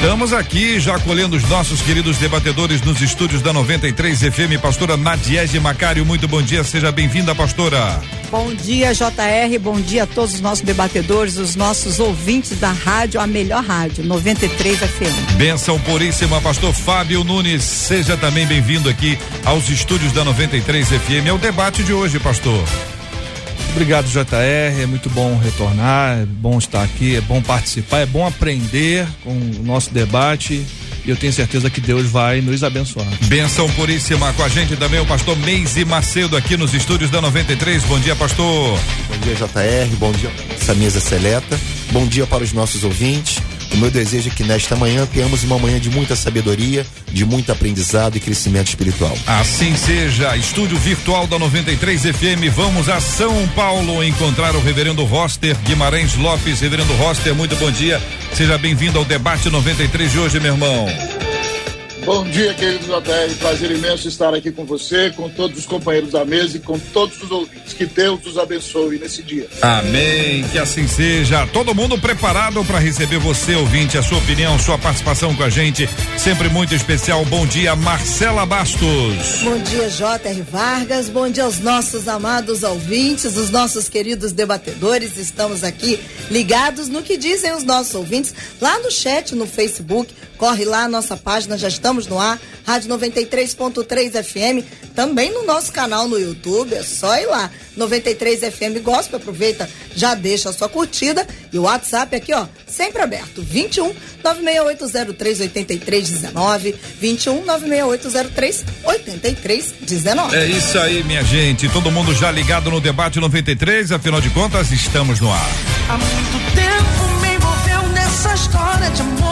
Estamos aqui já acolhendo os nossos queridos debatedores nos estúdios da 93 FM. Pastora Nadiege Macário, muito bom dia, seja bem-vinda, pastora. Bom dia, JR, bom dia a todos os nossos debatedores, os nossos ouvintes da rádio, a melhor rádio, 93 FM. Benção puríssima, pastor Fábio Nunes, seja também bem-vindo aqui aos estúdios da 93 FM. É o debate de hoje, pastor. Obrigado, JR. É muito bom retornar, é bom estar aqui, é bom participar, é bom aprender com o nosso debate. E eu tenho certeza que Deus vai nos abençoar. Benção puríssima com a gente também o pastor Meise Macedo aqui nos estúdios da 93. Bom dia, pastor. Bom dia, JR. Bom dia, essa mesa seleta. Bom dia para os nossos ouvintes. O meu desejo é que nesta manhã tenhamos uma manhã de muita sabedoria, de muito aprendizado e crescimento espiritual. Assim seja. Estúdio virtual da 93 FM. Vamos a São Paulo encontrar o reverendo Roster Guimarães Lopes. Reverendo Roster, muito bom dia. Seja bem-vindo ao debate 93 de hoje, meu irmão. Bom dia, querido JR. Prazer imenso estar aqui com você, com todos os companheiros da mesa e com todos os ouvintes. Que Deus os abençoe nesse dia. Amém. Que assim seja. Todo mundo preparado para receber você, ouvinte, a sua opinião, sua participação com a gente. Sempre muito especial. Bom dia, Marcela Bastos. Bom dia, J.R. Vargas. Bom dia aos nossos amados ouvintes, os nossos queridos debatedores. Estamos aqui ligados no que dizem os nossos ouvintes lá no chat, no Facebook. Corre lá, nossa página, já estamos no ar, Rádio 93.3 FM, também no nosso canal no YouTube, é só ir lá, 93 FM Gospel, aproveita, já deixa a sua curtida e o WhatsApp aqui, ó, sempre aberto, 21 96803 8319, 21 96803 8319. É isso aí, minha gente, todo mundo já ligado no debate 93, afinal de contas, estamos no ar. Há muito tempo me envolveu nessa história de amor.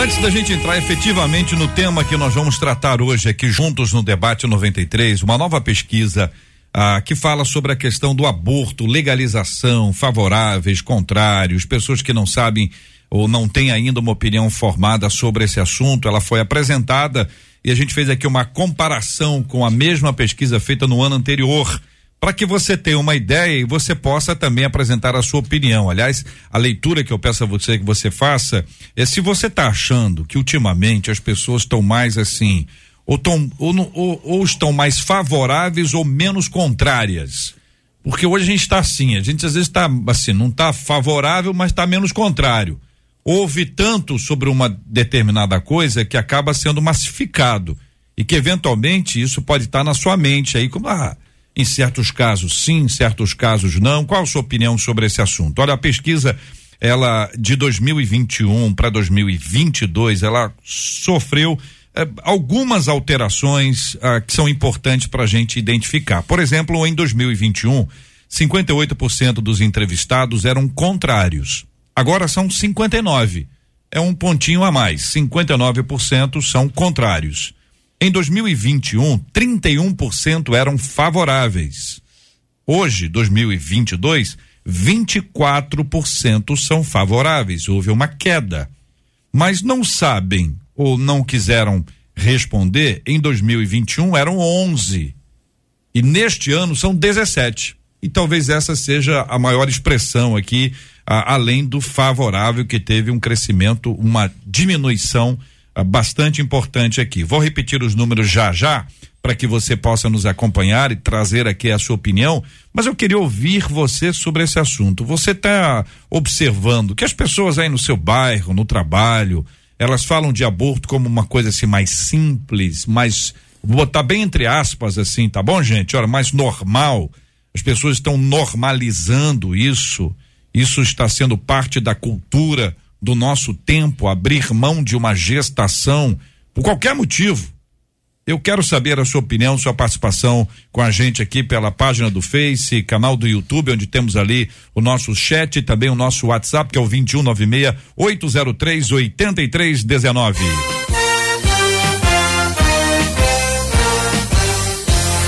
Antes da gente entrar efetivamente no tema que nós vamos tratar hoje aqui juntos no debate 93, uma nova pesquisa ah, que fala sobre a questão do aborto, legalização, favoráveis, contrários, pessoas que não sabem ou não têm ainda uma opinião formada sobre esse assunto. Ela foi apresentada e a gente fez aqui uma comparação com a mesma pesquisa feita no ano anterior para que você tenha uma ideia e você possa também apresentar a sua opinião. Aliás, a leitura que eu peço a você que você faça é se você está achando que ultimamente as pessoas estão mais assim, ou, tão, ou, ou, ou estão mais favoráveis ou menos contrárias. Porque hoje a gente está assim, a gente às vezes está assim, não está favorável, mas está menos contrário. Ouve tanto sobre uma determinada coisa que acaba sendo massificado. E que eventualmente isso pode estar tá na sua mente aí, como, ah, em certos casos sim, em certos casos não. Qual a sua opinião sobre esse assunto? Olha, a pesquisa ela de 2021 para 2022, ela sofreu eh, algumas alterações ah, que são importantes para a gente identificar. Por exemplo, em 2021, 58% dos entrevistados eram contrários. Agora são 59. É um pontinho a mais. 59% são contrários. Em 2021, 31% eram favoráveis. Hoje, 2022, 24% são favoráveis. Houve uma queda. Mas não sabem ou não quiseram responder, em 2021 eram 11. E neste ano são 17. E talvez essa seja a maior expressão aqui, a, além do favorável, que teve um crescimento, uma diminuição bastante importante aqui. Vou repetir os números já já para que você possa nos acompanhar e trazer aqui a sua opinião, mas eu queria ouvir você sobre esse assunto. Você está observando que as pessoas aí no seu bairro, no trabalho, elas falam de aborto como uma coisa assim mais simples, mais botar bem entre aspas assim, tá bom, gente? Olha, mais normal. As pessoas estão normalizando isso. Isso está sendo parte da cultura do nosso tempo, abrir mão de uma gestação por qualquer motivo. Eu quero saber a sua opinião, sua participação com a gente aqui pela página do Face, canal do YouTube, onde temos ali o nosso chat e também o nosso WhatsApp, que é o 2196 803 8319.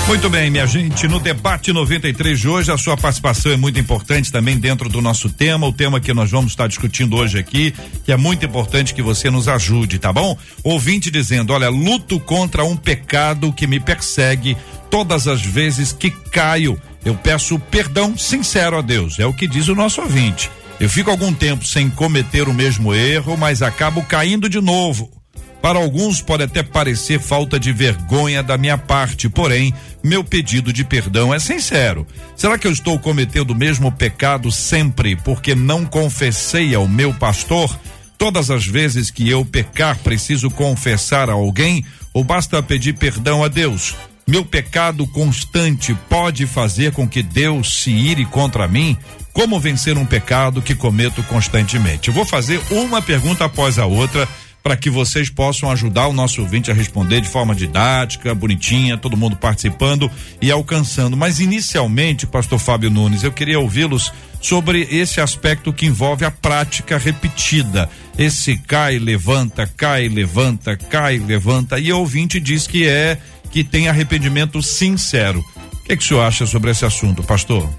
Muito bem, minha gente, no debate 93 de hoje, a sua participação é muito importante também dentro do nosso tema, o tema que nós vamos estar discutindo hoje aqui, que é muito importante que você nos ajude, tá bom? Ouvinte dizendo: olha, luto contra um pecado que me persegue todas as vezes que caio. Eu peço perdão sincero a Deus, é o que diz o nosso ouvinte. Eu fico algum tempo sem cometer o mesmo erro, mas acabo caindo de novo. Para alguns pode até parecer falta de vergonha da minha parte, porém, meu pedido de perdão é sincero. Será que eu estou cometendo o mesmo pecado sempre porque não confessei ao meu pastor? Todas as vezes que eu pecar, preciso confessar a alguém ou basta pedir perdão a Deus? Meu pecado constante pode fazer com que Deus se ire contra mim? Como vencer um pecado que cometo constantemente? Eu vou fazer uma pergunta após a outra para que vocês possam ajudar o nosso ouvinte a responder de forma didática, bonitinha, todo mundo participando e alcançando. Mas inicialmente, pastor Fábio Nunes, eu queria ouvi-los sobre esse aspecto que envolve a prática repetida. Esse cai, levanta, cai, levanta, cai, levanta. E o ouvinte diz que é que tem arrependimento sincero. O que, é que o senhor acha sobre esse assunto, pastor?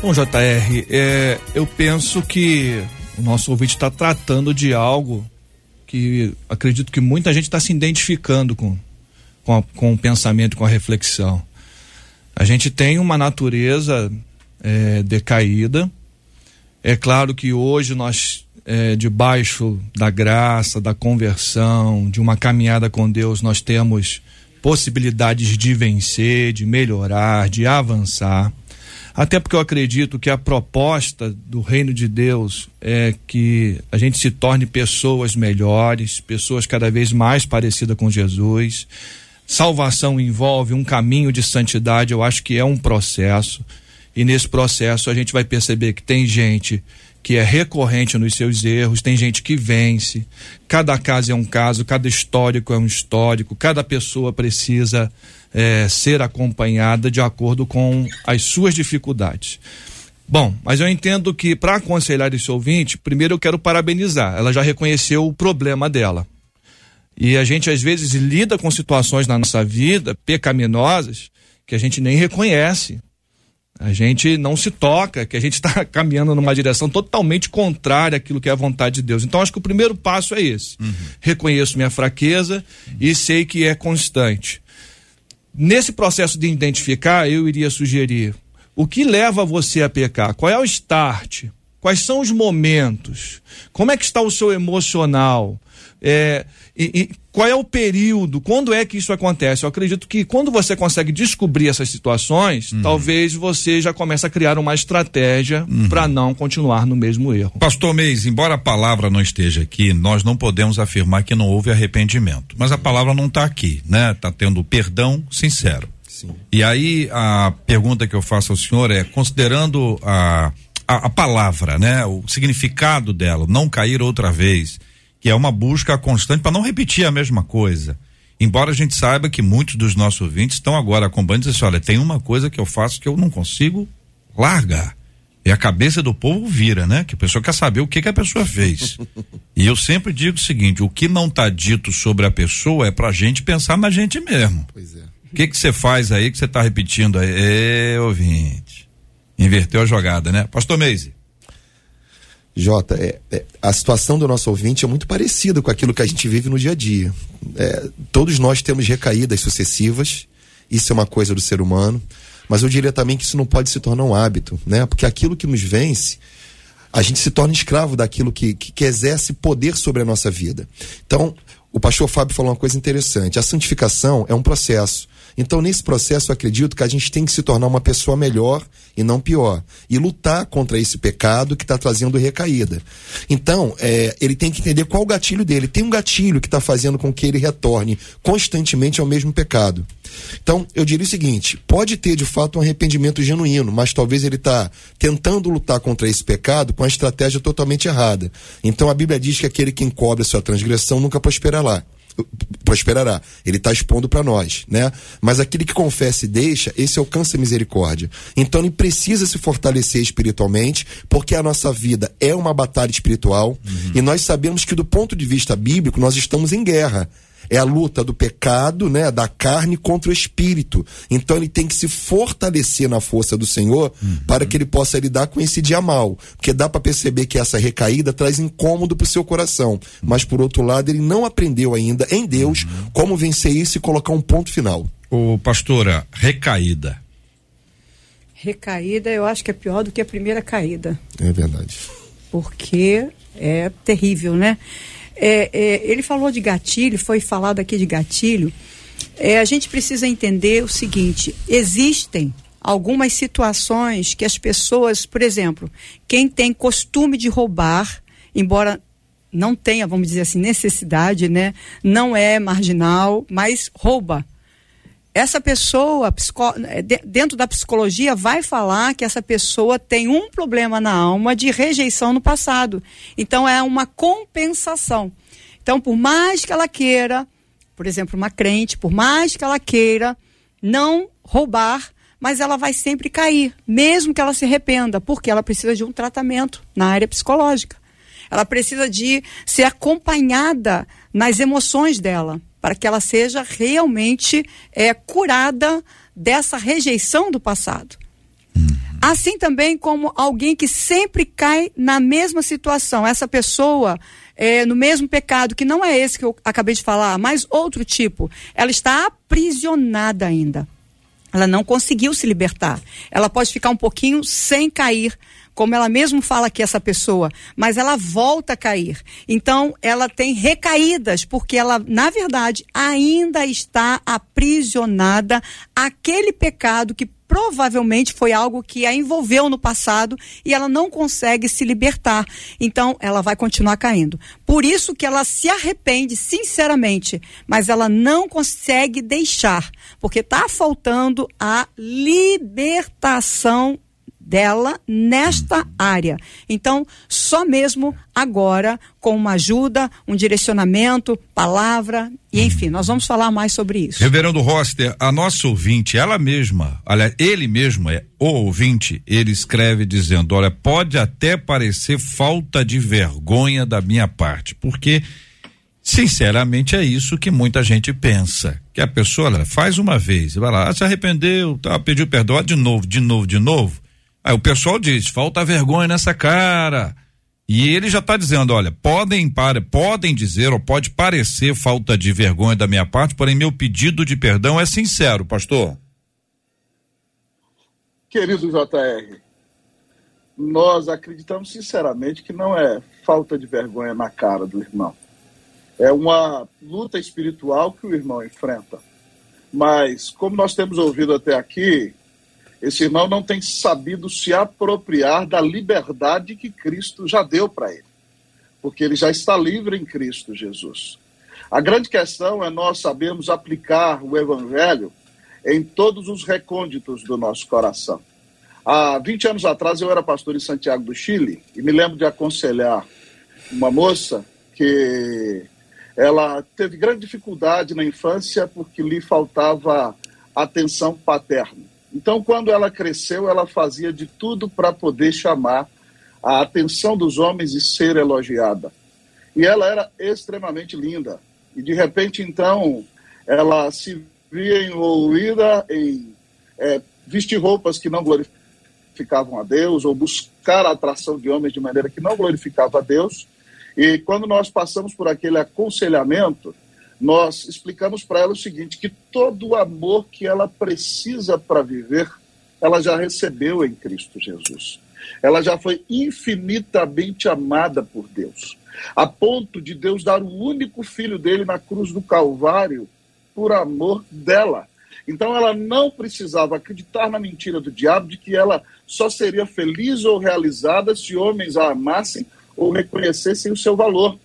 Bom, JR, é, eu penso que o nosso ouvinte está tratando de algo que acredito que muita gente está se identificando com, com, a, com, o pensamento, com a reflexão. A gente tem uma natureza é, decaída. É claro que hoje nós, é, debaixo da graça, da conversão, de uma caminhada com Deus, nós temos possibilidades de vencer, de melhorar, de avançar. Até porque eu acredito que a proposta do reino de Deus é que a gente se torne pessoas melhores, pessoas cada vez mais parecidas com Jesus. Salvação envolve um caminho de santidade, eu acho que é um processo. E nesse processo a gente vai perceber que tem gente que é recorrente nos seus erros, tem gente que vence. Cada caso é um caso, cada histórico é um histórico, cada pessoa precisa é, ser acompanhada de acordo com as suas dificuldades. Bom, mas eu entendo que para aconselhar esse ouvinte, primeiro eu quero parabenizar. Ela já reconheceu o problema dela. E a gente às vezes lida com situações na nossa vida pecaminosas que a gente nem reconhece. A gente não se toca, que a gente está caminhando numa direção totalmente contrária àquilo que é a vontade de Deus. Então, acho que o primeiro passo é esse. Uhum. Reconheço minha fraqueza uhum. e sei que é constante. Nesse processo de identificar, eu iria sugerir o que leva você a pecar? Qual é o start? Quais são os momentos? Como é que está o seu emocional? É, e, e, qual é o período? Quando é que isso acontece? Eu acredito que quando você consegue descobrir essas situações, uhum. talvez você já comece a criar uma estratégia uhum. para não continuar no mesmo erro. Pastor Meis, embora a palavra não esteja aqui, nós não podemos afirmar que não houve arrependimento. Mas a palavra não está aqui, né? Está tendo perdão sincero. Sim. E aí a pergunta que eu faço ao senhor é, considerando a, a, a palavra, né? O significado dela, não cair outra vez que é uma busca constante para não repetir a mesma coisa. Embora a gente saiba que muitos dos nossos ouvintes estão agora acompanhando e dizem assim, olha, tem uma coisa que eu faço que eu não consigo largar. E a cabeça do povo vira, né? Que a pessoa quer saber o que, que a pessoa fez. e eu sempre digo o seguinte: o que não está dito sobre a pessoa é para a gente pensar na gente mesmo. Pois é. O que que você faz aí que você está repetindo aí? É, ouvinte. Inverteu a jogada, né? Pastor Meise. Jota, é, é, a situação do nosso ouvinte é muito parecida com aquilo que a gente vive no dia a dia. É, todos nós temos recaídas sucessivas, isso é uma coisa do ser humano, mas eu diria também que isso não pode se tornar um hábito, né? Porque aquilo que nos vence, a gente se torna escravo daquilo que, que, que exerce poder sobre a nossa vida. Então, o pastor Fábio falou uma coisa interessante: a santificação é um processo. Então, nesse processo, eu acredito que a gente tem que se tornar uma pessoa melhor e não pior. E lutar contra esse pecado que está trazendo recaída. Então, é, ele tem que entender qual o gatilho dele. Tem um gatilho que está fazendo com que ele retorne constantemente ao mesmo pecado. Então, eu diria o seguinte: pode ter de fato um arrependimento genuíno, mas talvez ele está tentando lutar contra esse pecado com a estratégia totalmente errada. Então, a Bíblia diz que aquele que encobre a sua transgressão nunca prosperará prosperará. Ele está expondo para nós, né? Mas aquele que confessa e deixa, esse alcança misericórdia. Então ele precisa se fortalecer espiritualmente, porque a nossa vida é uma batalha espiritual uhum. e nós sabemos que do ponto de vista bíblico nós estamos em guerra é a luta do pecado, né, da carne contra o espírito. Então ele tem que se fortalecer na força do Senhor uhum. para que ele possa lidar com esse dia mal, porque dá para perceber que essa recaída traz incômodo para o seu coração, mas por outro lado ele não aprendeu ainda em Deus uhum. como vencer isso e colocar um ponto final. O pastora, recaída. Recaída, eu acho que é pior do que a primeira caída. É verdade. Porque é terrível, né? É, é, ele falou de gatilho, foi falado aqui de gatilho. É, a gente precisa entender o seguinte: existem algumas situações que as pessoas, por exemplo, quem tem costume de roubar, embora não tenha, vamos dizer assim, necessidade, né? Não é marginal, mas rouba essa pessoa, é, dentro da psicologia, vai falar que essa pessoa tem um problema na alma de rejeição no passado. Então, é uma compensação. Então, por mais que ela queira, por exemplo, uma crente, por mais que ela queira não roubar, mas ela vai sempre cair, mesmo que ela se arrependa, porque ela precisa de um tratamento na área psicológica. Ela precisa de ser acompanhada nas emoções dela para que ela seja realmente é, curada dessa rejeição do passado. Uhum. Assim também como alguém que sempre cai na mesma situação, essa pessoa é, no mesmo pecado, que não é esse que eu acabei de falar, mas outro tipo, ela está aprisionada ainda. Ela não conseguiu se libertar. Ela pode ficar um pouquinho sem cair, como ela mesmo fala que essa pessoa, mas ela volta a cair. Então, ela tem recaídas, porque ela, na verdade, ainda está aprisionada àquele pecado que provavelmente foi algo que a envolveu no passado e ela não consegue se libertar. Então, ela vai continuar caindo. Por isso que ela se arrepende sinceramente, mas ela não consegue deixar, porque está faltando a libertação dela nesta área. Então, só mesmo agora, com uma ajuda, um direcionamento, palavra, e enfim, nós vamos falar mais sobre isso. Reverendo Roster, a nossa ouvinte, ela mesma, olha, ele mesmo é o ouvinte, ele escreve dizendo: olha, pode até parecer falta de vergonha da minha parte, porque. Sinceramente, é isso que muita gente pensa. Que a pessoa ela faz uma vez, vai lá, ah, se arrependeu, tá, pediu perdão, de novo, de novo, de novo. Aí o pessoal diz: falta vergonha nessa cara. E ele já está dizendo: olha, podem, para, podem dizer ou pode parecer falta de vergonha da minha parte, porém meu pedido de perdão é sincero, pastor. Querido JR, nós acreditamos sinceramente que não é falta de vergonha na cara do irmão. É uma luta espiritual que o irmão enfrenta. Mas, como nós temos ouvido até aqui, esse irmão não tem sabido se apropriar da liberdade que Cristo já deu para ele, porque ele já está livre em Cristo Jesus. A grande questão é nós sabermos aplicar o Evangelho em todos os recônditos do nosso coração. Há 20 anos atrás eu era pastor em Santiago do Chile e me lembro de aconselhar uma moça que ela teve grande dificuldade na infância porque lhe faltava atenção paterna. Então, quando ela cresceu, ela fazia de tudo para poder chamar a atenção dos homens e ser elogiada. E ela era extremamente linda. E de repente, então, ela se via envolvida em é, vestir roupas que não glorificavam a Deus, ou buscar a atração de homens de maneira que não glorificava a Deus. E quando nós passamos por aquele aconselhamento, nós explicamos para ela o seguinte: que todo o amor que ela precisa para viver, ela já recebeu em Cristo Jesus. Ela já foi infinitamente amada por Deus, a ponto de Deus dar o único filho dele na cruz do Calvário por amor dela. Então ela não precisava acreditar na mentira do diabo de que ela só seria feliz ou realizada se homens a amassem ou reconhecessem o seu valor.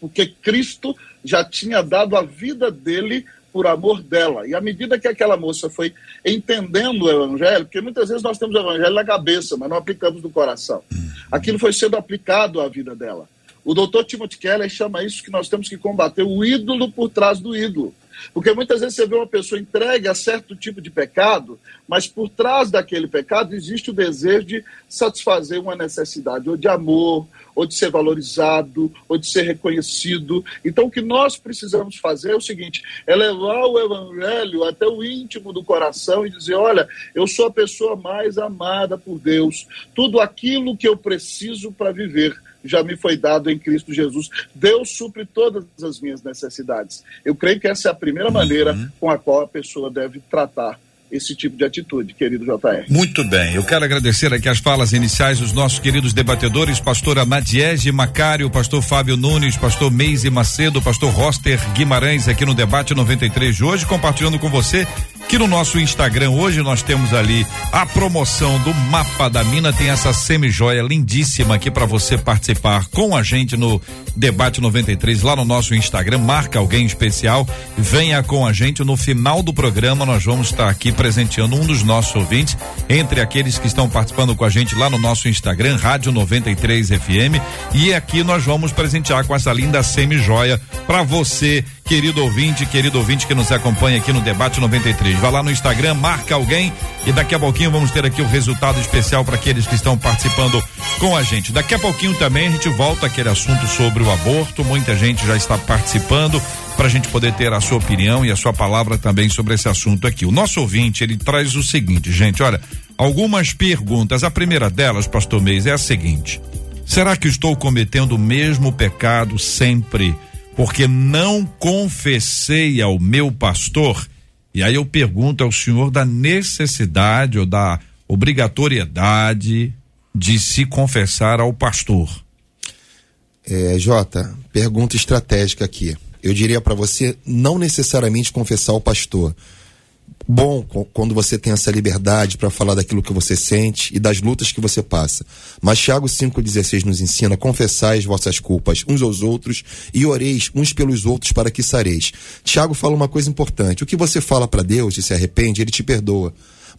Porque Cristo já tinha dado a vida dele por amor dela. E à medida que aquela moça foi entendendo o evangelho, porque muitas vezes nós temos o evangelho na cabeça, mas não aplicamos no coração. Aquilo foi sendo aplicado à vida dela. O doutor Timothy Keller chama isso que nós temos que combater o ídolo por trás do ídolo. Porque muitas vezes você vê uma pessoa entregue a certo tipo de pecado, mas por trás daquele pecado existe o desejo de satisfazer uma necessidade, ou de amor, ou de ser valorizado, ou de ser reconhecido. Então o que nós precisamos fazer é o seguinte: é levar o evangelho até o íntimo do coração e dizer: olha, eu sou a pessoa mais amada por Deus, tudo aquilo que eu preciso para viver já me foi dado em Cristo Jesus. Deus supre todas as minhas necessidades. Eu creio que essa é a primeira maneira com a qual a pessoa deve tratar esse tipo de atitude, querido JR. Muito bem, eu quero agradecer aqui as falas iniciais dos nossos queridos debatedores, pastora Madiege Macário, pastor Fábio Nunes, pastor Meise Macedo, pastor Roster Guimarães aqui no debate 93 de hoje, compartilhando com você que no nosso Instagram hoje nós temos ali a promoção do mapa da mina, tem essa semi-joia lindíssima aqui para você participar com a gente no debate 93 lá no nosso Instagram, marca alguém especial, venha com a gente no final do programa nós vamos estar aqui presenteando um dos nossos ouvintes, entre aqueles que estão participando com a gente lá no nosso Instagram, Rádio 93 FM, e aqui nós vamos presentear com essa linda semi-joia para você, querido ouvinte, querido ouvinte que nos acompanha aqui no Debate 93. Vá lá no Instagram, marca alguém e daqui a pouquinho vamos ter aqui o resultado especial para aqueles que estão participando com a gente. Daqui a pouquinho também a gente volta aquele assunto sobre o aborto. Muita gente já está participando para a gente poder ter a sua opinião e a sua palavra também sobre esse assunto aqui. O nosso ouvinte, ele traz o seguinte, gente, olha, algumas perguntas. A primeira delas, pastor Meis, é a seguinte: será que estou cometendo o mesmo pecado sempre porque não confessei ao meu pastor? E aí eu pergunto ao senhor da necessidade ou da obrigatoriedade de se confessar ao pastor. É, Jota, pergunta estratégica aqui. Eu diria para você não necessariamente confessar ao pastor. Bom quando você tem essa liberdade para falar daquilo que você sente e das lutas que você passa. Mas Tiago 5,16 nos ensina: confessai as vossas culpas uns aos outros e oreis uns pelos outros para que sareis. Tiago fala uma coisa importante: o que você fala para Deus e se arrepende, ele te perdoa.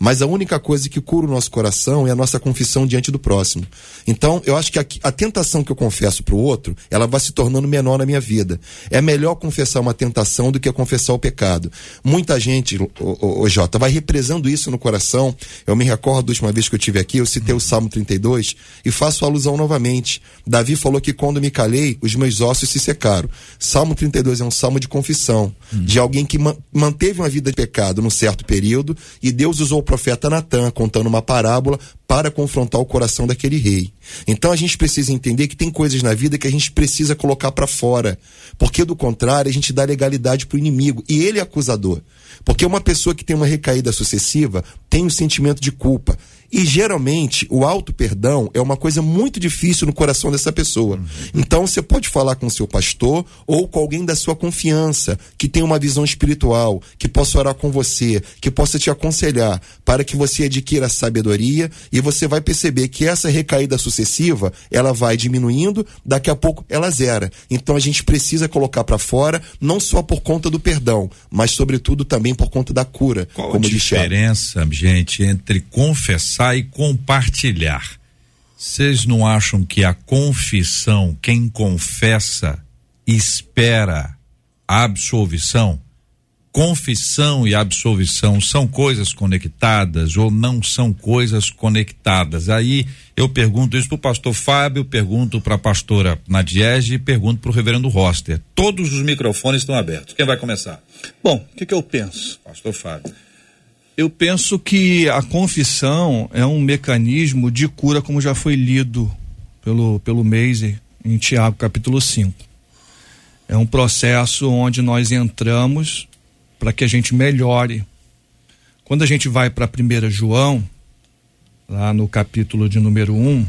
Mas a única coisa que cura o nosso coração é a nossa confissão diante do próximo. Então, eu acho que a, a tentação que eu confesso para o outro, ela vai se tornando menor na minha vida. É melhor confessar uma tentação do que confessar o pecado. Muita gente, o, o, o Jota, vai represando isso no coração. Eu me recordo da última vez que eu tive aqui, eu citei o Salmo 32 e faço alusão novamente. Davi falou que quando me calei, os meus ossos se secaram. Salmo 32 é um salmo de confissão, de alguém que ma- manteve uma vida de pecado num certo período e Deus usou o profeta Natan contando uma parábola para confrontar o coração daquele rei. Então a gente precisa entender que tem coisas na vida que a gente precisa colocar para fora, porque do contrário a gente dá legalidade pro inimigo e ele é acusador. Porque uma pessoa que tem uma recaída sucessiva tem um sentimento de culpa. E geralmente o auto perdão é uma coisa muito difícil no coração dessa pessoa. Então você pode falar com o seu pastor ou com alguém da sua confiança, que tem uma visão espiritual, que possa orar com você, que possa te aconselhar, para que você adquira sabedoria e você vai perceber que essa recaída sucessiva, ela vai diminuindo, daqui a pouco ela zera. Então a gente precisa colocar para fora, não só por conta do perdão, mas sobretudo também por conta da cura, Qual como a diferença, gente, entre confessar e compartilhar? Vocês não acham que a confissão, quem confessa, espera a absolvição? Confissão e absolvição são coisas conectadas ou não são coisas conectadas? Aí eu pergunto isso para o pastor Fábio, pergunto para a pastora Nadiege e pergunto para o reverendo Roster. Todos os microfones estão abertos. Quem vai começar? Bom, o que, que eu penso? Pastor Fábio. Eu penso que a confissão é um mecanismo de cura, como já foi lido pelo, pelo Meise em Tiago capítulo 5. É um processo onde nós entramos para que a gente melhore. Quando a gente vai para 1 João, lá no capítulo de número 1,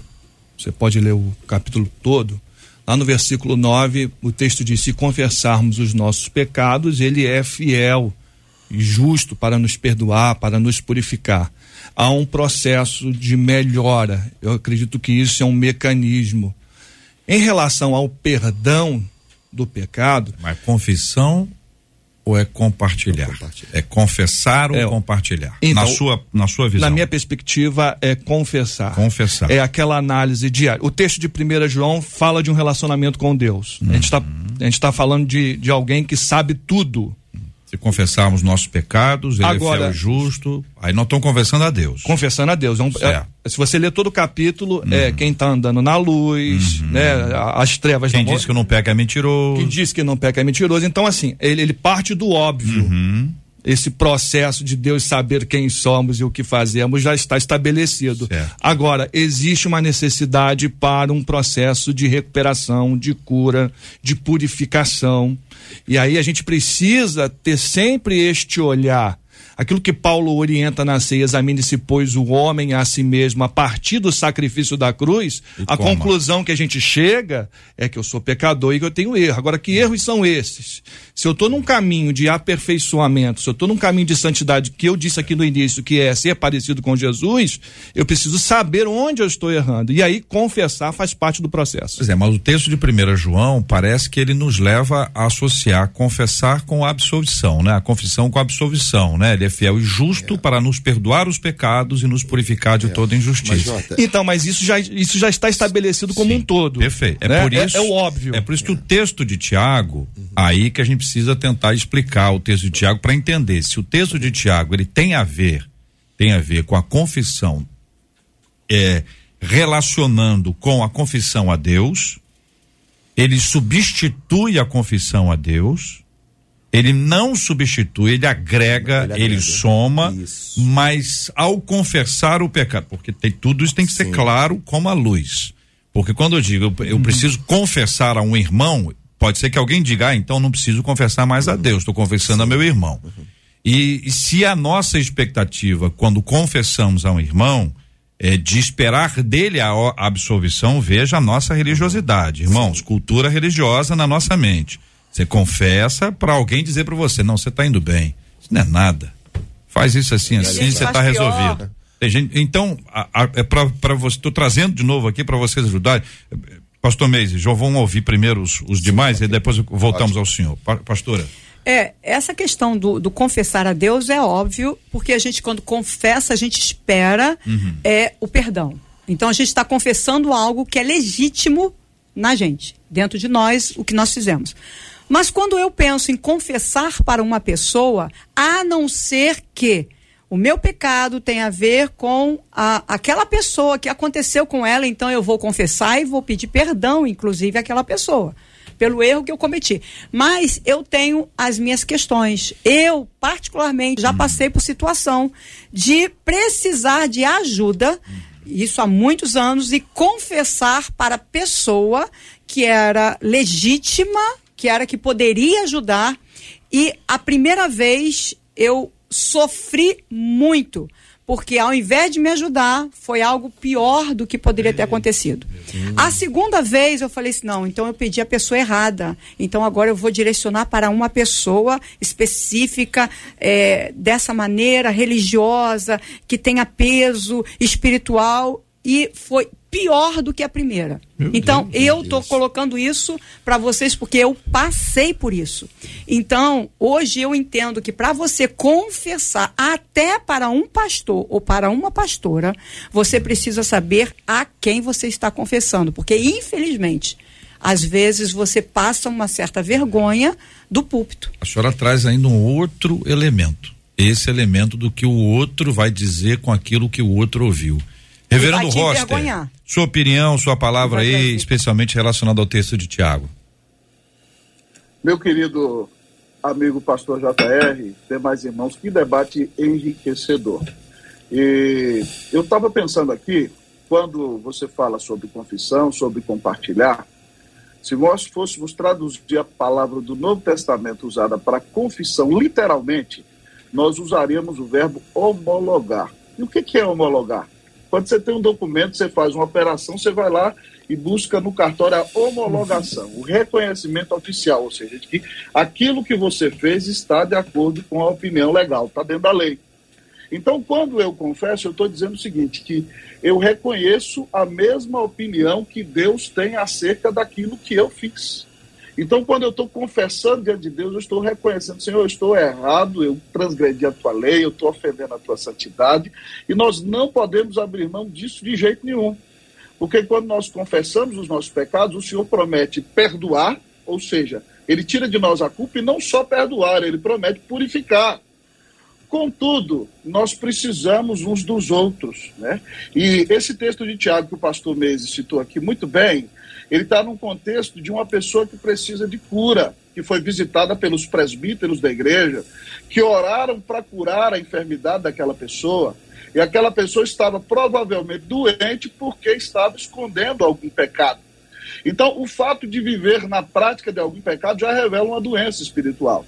você pode ler o capítulo todo, lá no versículo 9, o texto diz: Se confessarmos os nossos pecados, ele é fiel justo para nos perdoar, para nos purificar. Há um processo de melhora. Eu acredito que isso é um mecanismo. Em relação ao perdão do pecado. Mas confissão ou é compartilhar? É confessar ou É, compartilhar? então, na, sua, na sua visão. Na minha perspectiva, é confessar. Confessar. É aquela análise diária. O texto de 1 João fala de um relacionamento com Deus. A gente está Uhum. tá falando de, de alguém que sabe tudo. Se confessarmos nossos pecados, ele Agora- é fiel e justo. Aí não estão confessando a Deus. Confessando a Deus. É um- é- se você ler todo o capítulo, é quem está andando na luz, né? a- As trevas Quem disse que não peca é mentiroso. Quem diz que não peca é mentiroso. Então, assim, ele, ele parte do óbvio. Uhum. Esse processo de Deus saber quem somos e o que fazemos já está estabelecido. Certo. Agora, existe uma necessidade para um processo de recuperação, de cura, de purificação. E aí a gente precisa ter sempre este olhar. Aquilo que Paulo orienta na ceia, examine-se, pois, o homem a si mesmo a partir do sacrifício da cruz, E a coma. conclusão que a gente chega é que eu sou pecador e que eu tenho erro. Agora, que erros são esses? Se eu estou num caminho de aperfeiçoamento, se eu estou num caminho de santidade, que eu disse aqui no início, que é ser parecido com Jesus, eu preciso saber onde eu estou errando. E aí, confessar faz parte do processo. Pois é, mas o texto de 1 João parece que ele nos leva a associar confessar com a absolvição, né? A confissão com a absolvição, né? Ele é fiel e justo para nos perdoar os pecados e nos purificar de toda injustiça. Mas, Então, mas isso já, isso já está estabelecido como Sim, um todo. Perfeito. É né? por isso. É, o óbvio. É por isso que o texto de Tiago, aí que a gente precisa tentar explicar o texto de Tiago para entender se o texto de Tiago ele tem a ver, tem a ver com a confissão, é, relacionando com a confissão a Deus, ele substitui a confissão a Deus. Ele não substitui, ele agrega, Ele ele, agrega. soma, Isso. mas ao confessar o pecado, porque tem, tudo isso tem que ser claro como a luz. Porque quando eu digo eu, eu preciso confessar a um irmão, pode ser que alguém diga, ah, então não preciso confessar mais a Deus, estou confessando a meu irmão. E, e se a nossa expectativa, quando confessamos a um irmão, é de esperar dele a, absolvição, veja a nossa religiosidade. Irmãos, cultura religiosa na nossa mente. Você confessa para alguém dizer para você, não, você está indo bem. Isso não é nada. Faz isso assim, assim, gente você está pior. resolvido. Tem gente, então, a- a- é para você, estou trazendo de novo aqui para vocês ajudarem. Pastor Meise, já vamos ouvir primeiro os, os demais e depois voltamos ao senhor. Pa- pastora. É, essa questão do, do confessar a Deus é óbvio, porque a gente, quando confessa, a gente espera é, o perdão. Então a gente está confessando algo que é legítimo na gente, dentro de nós, o que nós fizemos. Mas quando eu penso em confessar para uma pessoa, a não ser que o meu pecado tem a ver com a, aquela pessoa que aconteceu com ela, então eu vou confessar e vou pedir perdão, inclusive, àquela pessoa pelo erro que eu cometi. Mas eu tenho as minhas questões. Eu, particularmente, já passei por situação de precisar de ajuda, isso há muitos anos, e confessar para a pessoa que era legítima, que era que poderia ajudar. E a primeira vez eu sofri muito. Porque ao invés de me ajudar, foi algo pior do que poderia ter acontecido. A segunda vez eu falei assim: não, então eu pedi a pessoa errada. Então agora eu vou direcionar para uma pessoa específica, eh, dessa maneira, religiosa, que tenha peso espiritual. E foi pior do que a primeira. então eu estou colocando isso para vocês porque eu passei por isso. Então hoje eu entendo que para você confessar até para um pastor ou para uma pastora, você precisa saber a quem você está confessando, porque infelizmente às vezes você passa uma certa vergonha do púlpito. A senhora traz ainda um outro elemento. Esse elemento do que o outro vai dizer com aquilo que o outro ouviu. Reverendo Roster, sua opinião, sua palavra aí, especialmente relacionada ao texto de Tiago. Meu querido amigo pastor JR, demais irmãos, que debate enriquecedor. E eu estava pensando aqui, quando você fala sobre confissão, sobre compartilhar, se nós fôssemos traduzir a palavra do Novo Testamento usada para confissão, literalmente, nós usaríamos o verbo homologar. E o que que é homologar? Quando você tem um documento, você faz uma operação, você vai lá e busca no cartório a homologação, o reconhecimento oficial, ou seja, de que aquilo que você fez está de acordo com a opinião legal, está dentro da lei. Então, quando eu confesso, eu estou dizendo o seguinte, que eu reconheço a mesma opinião que Deus tem acerca daquilo que eu fiz. Então, quando eu estou confessando diante de Deus, eu estou reconhecendo, Senhor, eu estou errado, eu transgredi a tua lei, eu estou ofendendo a tua santidade, e nós não podemos abrir mão disso de jeito nenhum. Porque quando nós confessamos os nossos pecados, o Senhor promete perdoar, ou seja, ele tira de nós a culpa e não só perdoar, ele promete purificar. Contudo, nós precisamos uns dos outros. Né? E esse texto de Tiago que o pastor Meise citou aqui muito bem, ele está num contexto de uma pessoa que precisa de cura, que foi visitada pelos presbíteros da igreja, que oraram para curar a enfermidade daquela pessoa. E aquela pessoa estava provavelmente doente porque estava escondendo algum pecado. Então, o fato de viver na prática de algum pecado já revela uma doença espiritual.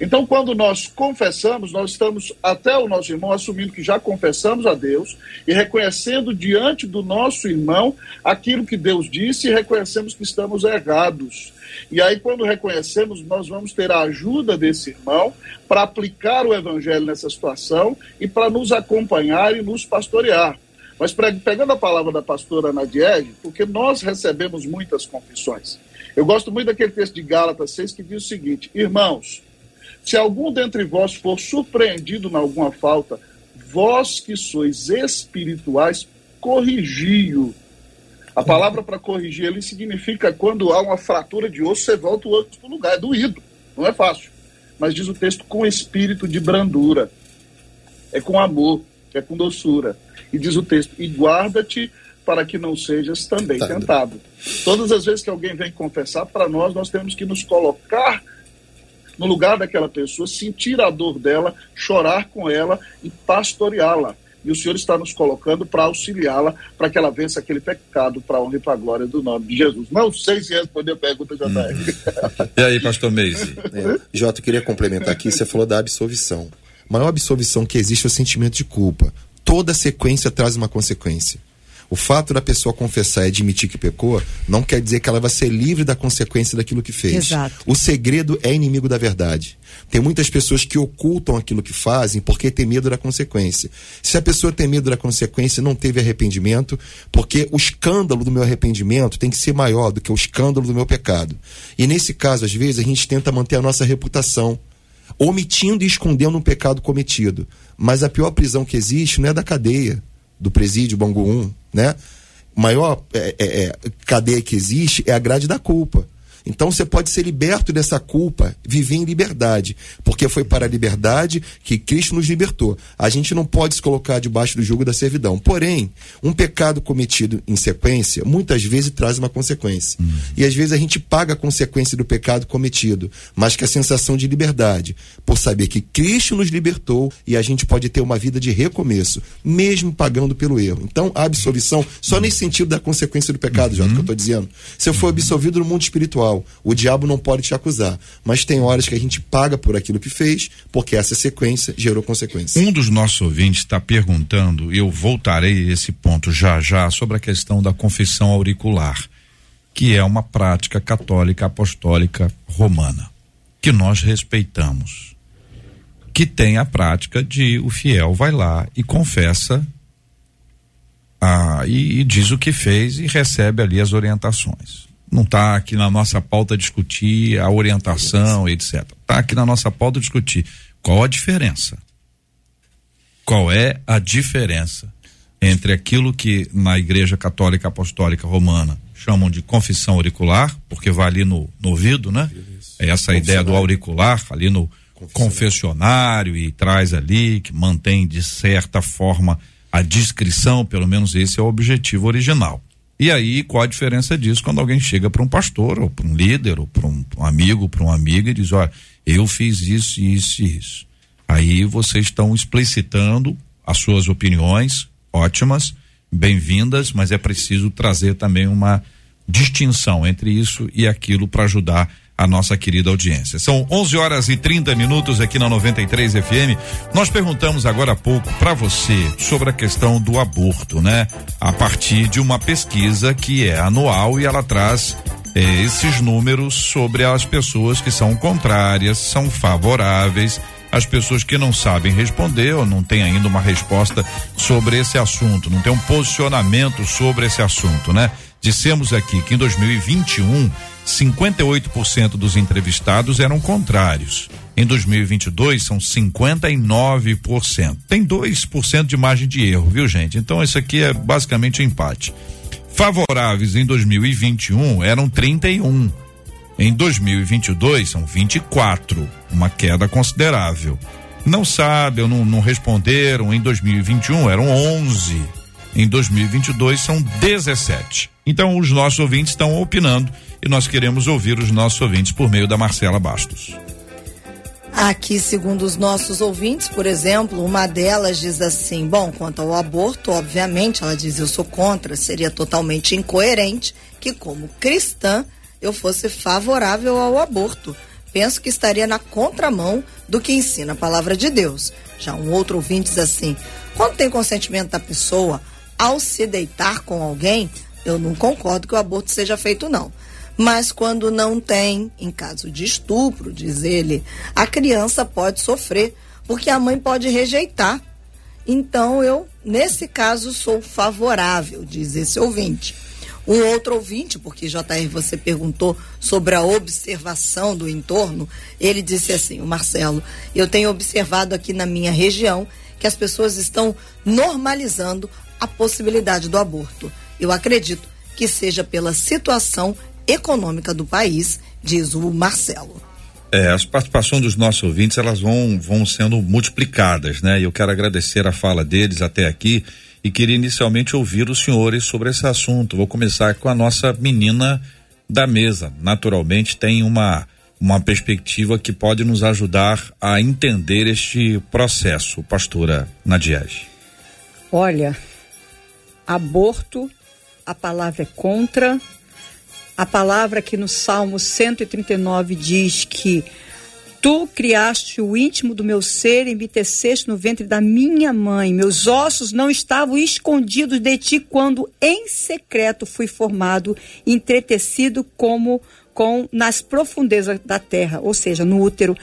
Então, quando nós confessamos, nós estamos até o nosso irmão assumindo que já confessamos a Deus e reconhecendo diante do nosso irmão aquilo que Deus disse e reconhecemos que estamos errados. E aí, quando reconhecemos, nós vamos ter a ajuda desse irmão para aplicar o evangelho nessa situação e para nos acompanhar e nos pastorear. Mas pegando a palavra da pastora Nadiege, porque nós recebemos muitas confissões. Eu gosto muito daquele texto de Gálatas 6 que diz o seguinte: Irmãos, se algum dentre vós for surpreendido em alguma falta, vós que sois espirituais, corrigi-o. A palavra para corrigir ele significa quando há uma fratura de osso, você volta o osso para o lugar. É doído, não é fácil. Mas diz o texto com espírito de brandura. É com amor, é com doçura. E diz o texto: e guarda-te para que não sejas também tentado. tentado. Todas as vezes que alguém vem confessar para nós, nós temos que nos colocar no lugar daquela pessoa, sentir a dor dela, chorar com ela e pastoreá-la. E o Senhor está nos colocando para auxiliá-la, para que ela vença aquele pecado, para a honra e para a glória do nome de Jesus. Não sei se respondeu a pergunta, JR. Hum. e aí, pastor Meise? É, Jota, eu queria complementar aqui, você falou da absolvição. A maior absolvição que existe é o sentimento de culpa. Toda sequência traz uma consequência. O fato da pessoa confessar e admitir que pecou não quer dizer que ela vai ser livre da consequência daquilo que fez. Exato. O segredo é inimigo da verdade. Tem muitas pessoas que ocultam aquilo que fazem porque tem medo da consequência. Se a pessoa tem medo da consequência, não teve arrependimento, porque o escândalo do meu arrependimento tem que ser maior do que o escândalo do meu pecado. E nesse caso, às vezes, a gente tenta manter a nossa reputação, omitindo e escondendo um pecado cometido. Mas a pior prisão que existe não é da cadeia, do presídio Bangu 1, né? Maior é, é, é, cadeia que existe é a grade da culpa. Então você pode ser liberto dessa culpa, viver em liberdade, porque foi para a liberdade que Cristo nos libertou. A gente não pode se colocar debaixo do jugo da servidão. Porém, um pecado cometido em sequência, muitas vezes traz uma consequência. Uhum. E às vezes a gente paga a consequência do pecado cometido, mas que a sensação de liberdade, por saber que Cristo nos libertou e a gente pode ter uma vida de recomeço, mesmo pagando pelo erro. Então, a absolvição, só nesse sentido da consequência do pecado, uhum. Jota, que eu estou dizendo. Se eu for absolvido no mundo espiritual, o diabo não pode te acusar. Mas tem horas que a gente paga por aquilo que fez, porque essa sequência gerou consequências. Um dos nossos ouvintes está perguntando, eu voltarei esse ponto já já, sobre a questão da confissão auricular, que é uma prática católica apostólica romana, que nós respeitamos. Que tem a prática de o fiel vai lá e confessa ah, e, e, diz o que fez e recebe ali as orientações não está aqui na nossa pauta discutir a orientação, etc. Está aqui na nossa pauta discutir qual a diferença. Qual é a diferença entre aquilo que na Igreja Católica Apostólica Romana chamam de confissão auricular, porque vai ali no, no ouvido, né? É essa ideia do auricular, ali no confessionário e traz ali, que mantém de certa forma a descrição, pelo menos esse é o objetivo original. E aí, qual a diferença disso quando alguém chega para um pastor, ou para um líder, ou para um, amigo, para uma amiga e diz: Olha, eu fiz isso, isso e isso. Aí vocês estão explicitando as suas opiniões, ótimas, bem-vindas, mas é preciso trazer também uma distinção entre isso e aquilo para ajudar a nossa querida audiência. São 11 horas e 30 minutos aqui na 93 FM. Nós perguntamos agora há pouco para você sobre a questão do aborto, né? A partir de uma pesquisa que é anual e ela traz eh, esses números sobre as pessoas que são contrárias, são favoráveis as pessoas que não sabem responder ou não têm ainda uma resposta sobre esse assunto, não tem um posicionamento sobre esse assunto, né? Dissemos aqui que em 2021 58% dos entrevistados eram contrários. Em 2022 são 59%. Tem 2% de margem de erro, viu, gente? Então isso aqui é basicamente um empate. Favoráveis em 2021 eram 31. Em 2022 são 24, uma queda considerável. Não sabe ou não, não responderam em 2021 eram 11. Em 2022 são 17. Então os nossos ouvintes estão opinando e nós queremos ouvir os nossos ouvintes por meio da Marcela Bastos. Aqui, segundo os nossos ouvintes, por exemplo, uma delas diz assim: bom, quanto ao aborto, obviamente, ela diz eu sou contra, seria totalmente incoerente que, como cristã, eu fosse favorável ao aborto. Penso que estaria na contramão do que ensina a palavra de Deus. Já um outro ouvinte diz assim: quando tem consentimento da pessoa, ao se deitar com alguém, eu não concordo que o aborto seja feito, não. Mas quando não tem, em caso de estupro, diz ele, a criança pode sofrer, porque a mãe pode rejeitar. Então eu, nesse caso, sou favorável, diz esse ouvinte. Um outro ouvinte, porque JR você perguntou sobre a observação do entorno, ele disse assim: o Marcelo, eu tenho observado aqui na minha região que as pessoas estão normalizando a possibilidade do aborto. Eu acredito que seja pela situação econômica do país, diz o Marcelo. É, as participações dos nossos ouvintes elas vão, vão sendo multiplicadas, né? E eu quero agradecer a fala deles até aqui e queria inicialmente ouvir os senhores sobre esse assunto. Vou começar com a nossa menina da mesa. Naturalmente tem uma uma perspectiva que pode nos ajudar a entender este processo, pastora Nadiege. Olha, aborto, a palavra é contra, a palavra que no Salmo 139 diz que Tu criaste o íntimo do meu ser e me teceste no ventre da minha mãe. Meus ossos não estavam escondidos de ti quando em secreto fui formado, entretecido como com nas profundezas da terra, ou seja, no útero.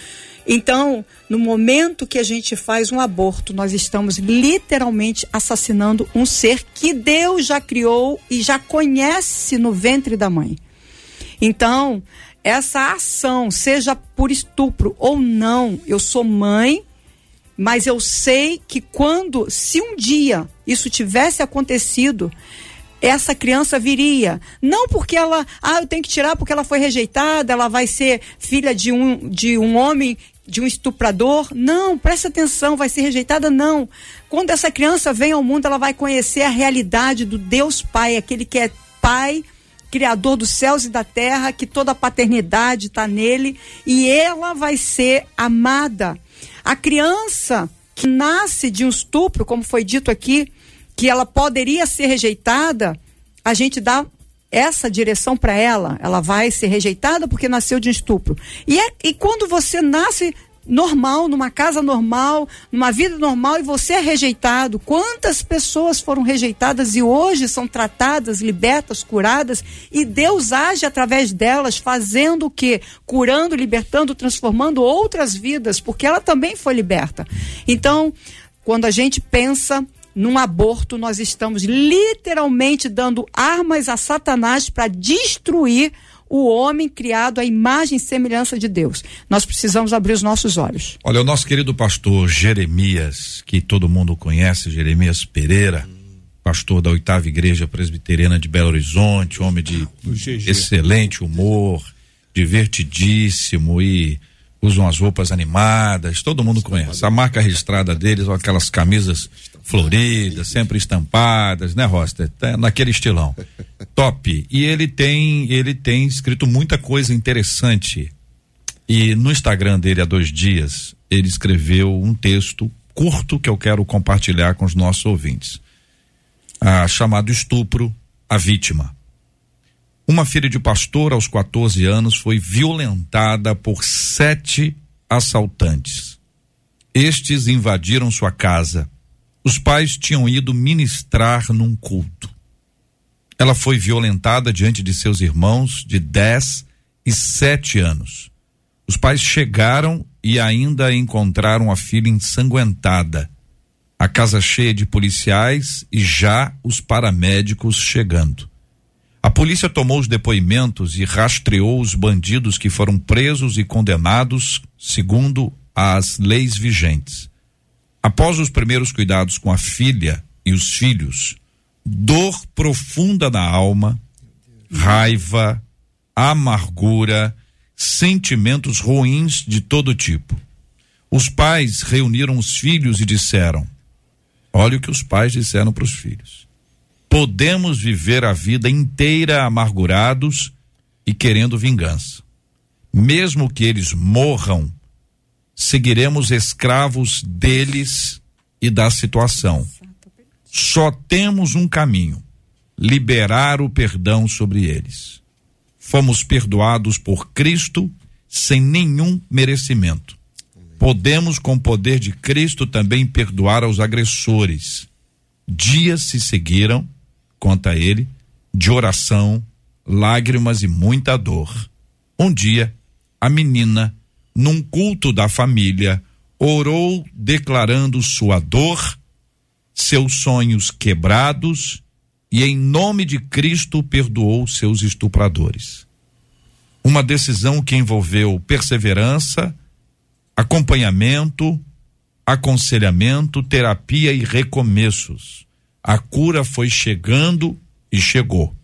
Então, no momento que a gente faz um aborto, nós estamos literalmente assassinando um ser que Deus já criou e já conhece no ventre da mãe. Então, essa ação, seja por estupro ou não, eu sou mãe, mas eu sei que quando, se um dia isso tivesse acontecido, essa criança viria. Não porque ela, ah, eu tenho que tirar porque ela foi rejeitada, ela vai ser filha de um, de um homem, de um estuprador. Não, presta atenção, vai ser rejeitada? Não. Quando essa criança vem ao mundo, ela vai conhecer a realidade do Deus Pai, aquele que é Pai, Criador dos céus e da terra, que toda a paternidade está nele, e ela vai ser amada. A criança que nasce de um estupro, como foi dito aqui, que ela poderia ser rejeitada, a gente dá essa direção para ela. Ela vai ser rejeitada porque nasceu de estupro. E, é, e quando você nasce normal, numa casa normal, numa vida normal e você é rejeitado. Quantas pessoas foram rejeitadas e hoje são tratadas, libertas, curadas e Deus age através delas, fazendo o quê? Curando, libertando, transformando outras vidas, porque ela também foi liberta. Então, quando a gente pensa num aborto, nós estamos literalmente dando armas a Satanás para destruir o homem criado à imagem e semelhança de Deus. Nós precisamos abrir os nossos olhos. Olha, o nosso querido pastor Jeremias, que todo mundo conhece, Jeremias Pereira, pastor da oitava igreja presbiteriana de Belo Horizonte, homem de excelente humor, divertidíssimo e usam as roupas animadas, todo mundo conhece. A marca registrada deles, aquelas camisas floridas, sempre estampadas, né, Roster? Tá naquele estilão. Top. E ele tem, ele tem escrito muita coisa interessante. E no Instagram dele há dois dias, ele escreveu um texto curto que eu quero compartilhar com os nossos ouvintes. Ah, chamado Estupro, a Vítima. Uma filha de pastor aos 14 anos foi violentada por sete assaltantes. Estes invadiram sua casa. Os pais tinham ido ministrar num culto. Ela foi violentada diante de seus irmãos de 10 e 7 anos. Os pais chegaram e ainda encontraram a filha ensanguentada. A casa cheia de policiais e já os paramédicos chegando. Polícia tomou os depoimentos e rastreou os bandidos que foram presos e condenados segundo as leis vigentes. Após os primeiros cuidados com a filha e os filhos, dor profunda na alma, raiva, amargura, sentimentos ruins de todo tipo. Os pais reuniram os filhos e disseram: Olha o que os pais disseram para os filhos. Podemos viver a vida inteira amargurados e querendo vingança. Mesmo que eles morram, seguiremos escravos deles e da situação. Só temos um caminho: liberar o perdão sobre eles. Fomos perdoados por Cristo sem nenhum merecimento. Podemos, com o poder de Cristo, também perdoar aos agressores. Dias se seguiram conta ele, de oração, lágrimas e muita dor. Um dia, a menina, num culto da família, orou declarando sua dor, seus sonhos quebrados e, em nome de Cristo, perdoou seus estupradores. Uma decisão que envolveu perseverança, acompanhamento, aconselhamento, terapia e recomeços a cura foi chegando e chegou.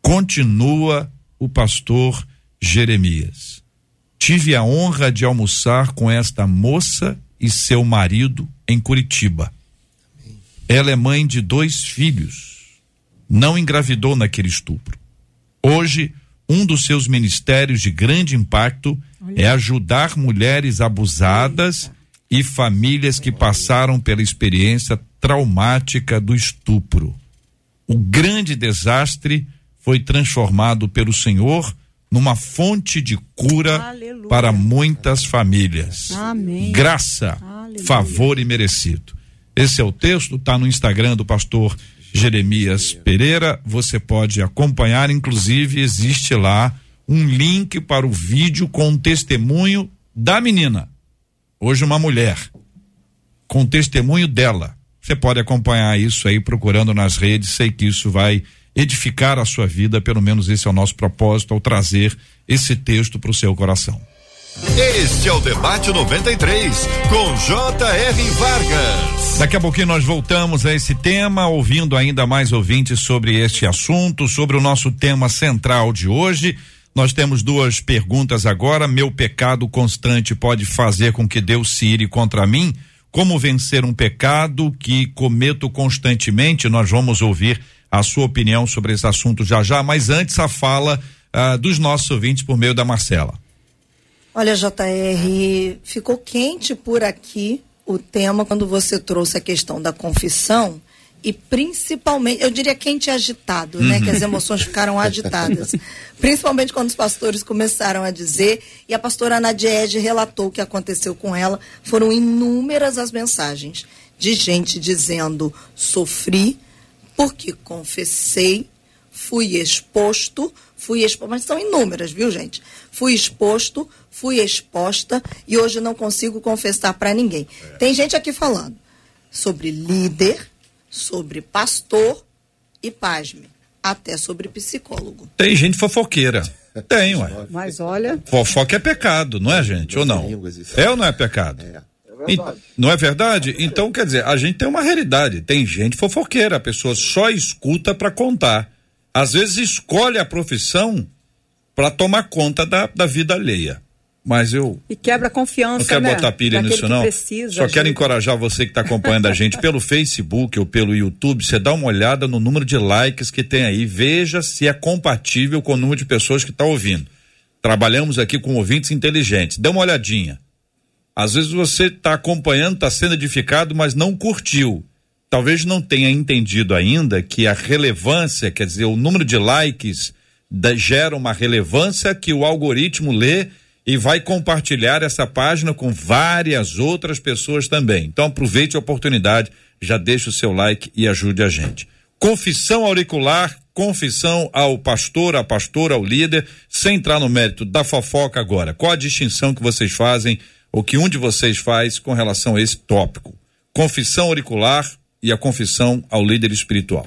Continua o pastor Jeremias. Tive a honra de almoçar com esta moça e seu marido em Curitiba. Ela é mãe de dois filhos. Não engravidou naquele estupro. Hoje, um dos seus ministérios de grande impacto Olha. é ajudar mulheres abusadas e famílias que passaram pela experiência traumática do estupro. O grande desastre foi transformado pelo Senhor numa fonte de cura Aleluia. para muitas famílias. Amém. Graça, Aleluia. favor e merecido. Esse é o texto, está no Instagram do pastor Jeremias Pereira. Você pode acompanhar, inclusive existe lá um link para o vídeo com o testemunho da menina. Hoje uma mulher com testemunho dela. Você pode acompanhar isso aí procurando nas redes, sei que isso vai edificar a sua vida, pelo menos esse é o nosso propósito ao trazer esse texto para o seu coração. Este é o debate 93 com J.R. Vargas. Daqui a pouquinho nós voltamos a esse tema, ouvindo ainda mais ouvintes sobre este assunto, sobre o nosso tema central de hoje. Nós temos duas perguntas agora. Meu pecado constante pode fazer com que Deus se ire contra mim? Como vencer um pecado que cometo constantemente? Nós vamos ouvir a sua opinião sobre esse assunto já já, mas antes a fala ah, dos nossos ouvintes por meio da Marcela. Olha, JR, ficou quente por aqui o tema quando você trouxe a questão da confissão e principalmente, eu diria quente e agitado, né? Que as emoções ficaram agitadas. Principalmente quando os pastores começaram a dizer, e a pastora Nadiege relatou o que aconteceu com ela, foram inúmeras as mensagens de gente dizendo: sofri porque confessei, fui exposto, fui exposto, mas são inúmeras, viu, gente? Fui exposto, fui exposta e hoje não consigo confessar para ninguém. Tem gente aqui falando sobre líder, sobre pastor e, pasme, até sobre psicólogo. Tem gente fofoqueira. Tem, ué. Mas olha. Fofoca é pecado, não é, gente? Ou não? É ou não é pecado? É. É não é verdade? Então, quer dizer, a gente tem uma realidade. Tem gente fofoqueira, a pessoa só escuta para contar. Às vezes escolhe a profissão para tomar conta da, da vida alheia mas eu. E quebra a confiança. Não quero né? botar pilha nisso, não. Precisa, Só quero encorajar você que está acompanhando a gente pelo Facebook ou pelo YouTube. Você dá uma olhada no número de likes que tem aí. Veja se é compatível com o número de pessoas que está ouvindo. Trabalhamos aqui com ouvintes inteligentes. Dê uma olhadinha. Às vezes você está acompanhando, está sendo edificado, mas não curtiu. Talvez não tenha entendido ainda que a relevância, quer dizer, o número de likes da- gera uma relevância que o algoritmo lê e vai compartilhar essa página com várias outras pessoas também. Então aproveite a oportunidade, já deixe o seu like e ajude a gente. Confissão auricular, confissão ao pastor, à pastora, ao líder, sem entrar no mérito da fofoca agora. Qual a distinção que vocês fazem, ou que um de vocês faz com relação a esse tópico? Confissão auricular e a confissão ao líder espiritual.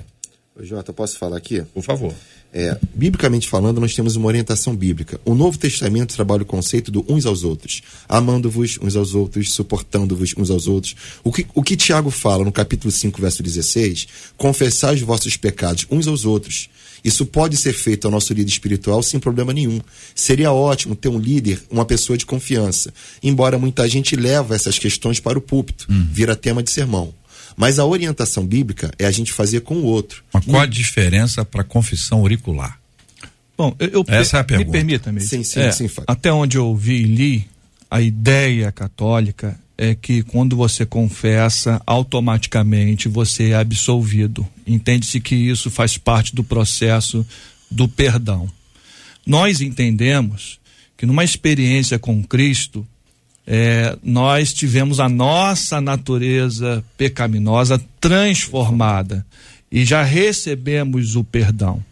Ô, Jota, posso falar aqui? Por favor. É, biblicamente falando, nós temos uma orientação bíblica. O Novo Testamento trabalha o conceito do uns aos outros, amando-vos uns aos outros, suportando-vos uns aos outros. O que, o que Tiago fala no capítulo 5, verso 16, confessar os vossos pecados uns aos outros. Isso pode ser feito ao nosso líder espiritual sem problema nenhum. Seria ótimo ter um líder, uma pessoa de confiança. Embora muita gente leva essas questões para o púlpito, vira tema de sermão. Mas a orientação bíblica é a gente fazer com o outro. Mas qual a diferença para confissão auricular? Bom, eu, eu Essa é a me pergunta. permita mesmo. Sim, sim, É, sim. Até onde eu vi e li, a ideia católica é que quando você confessa, automaticamente você é absolvido. Entende-se que isso faz parte do processo do perdão. Nós entendemos que numa experiência com Cristo, é, nós tivemos a nossa natureza pecaminosa transformada e já recebemos o perdão.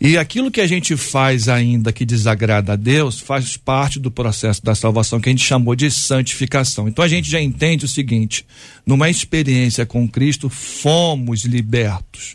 E aquilo que a gente faz ainda que desagrada a Deus faz parte do processo da salvação que a gente chamou de santificação. Então a gente já entende o seguinte: numa experiência com Cristo, fomos libertos.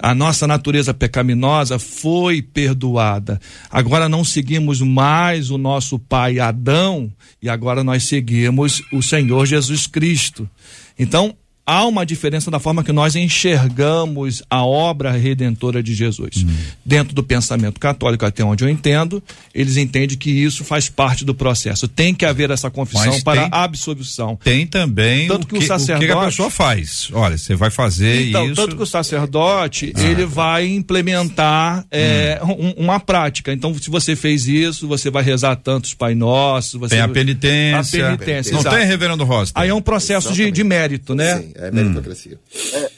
A nossa natureza pecaminosa foi perdoada. Agora não seguimos mais o nosso pai Adão e agora nós seguimos o Senhor Jesus Cristo. Então, há uma diferença na forma que nós enxergamos a obra redentora de Jesus. Dentro do pensamento católico, até onde eu entendo, eles entendem que isso faz parte do processo. Tem que haver essa confissão Mas para tem- absolvição. Tem também Tanto o, que o que, o que a sacerdote- pessoa faz. Olha, você vai fazer Então, isso. tanto que o sacerdote, ele vai implementar é, um- uma prática. Então, se você fez isso, você vai rezar tantos Pai Nossos. Você Tem a penitência. A penitência, Não exato. tem, reverendo Rosta? Aí é um processo de, de mérito, né? Sim, é meritocracia.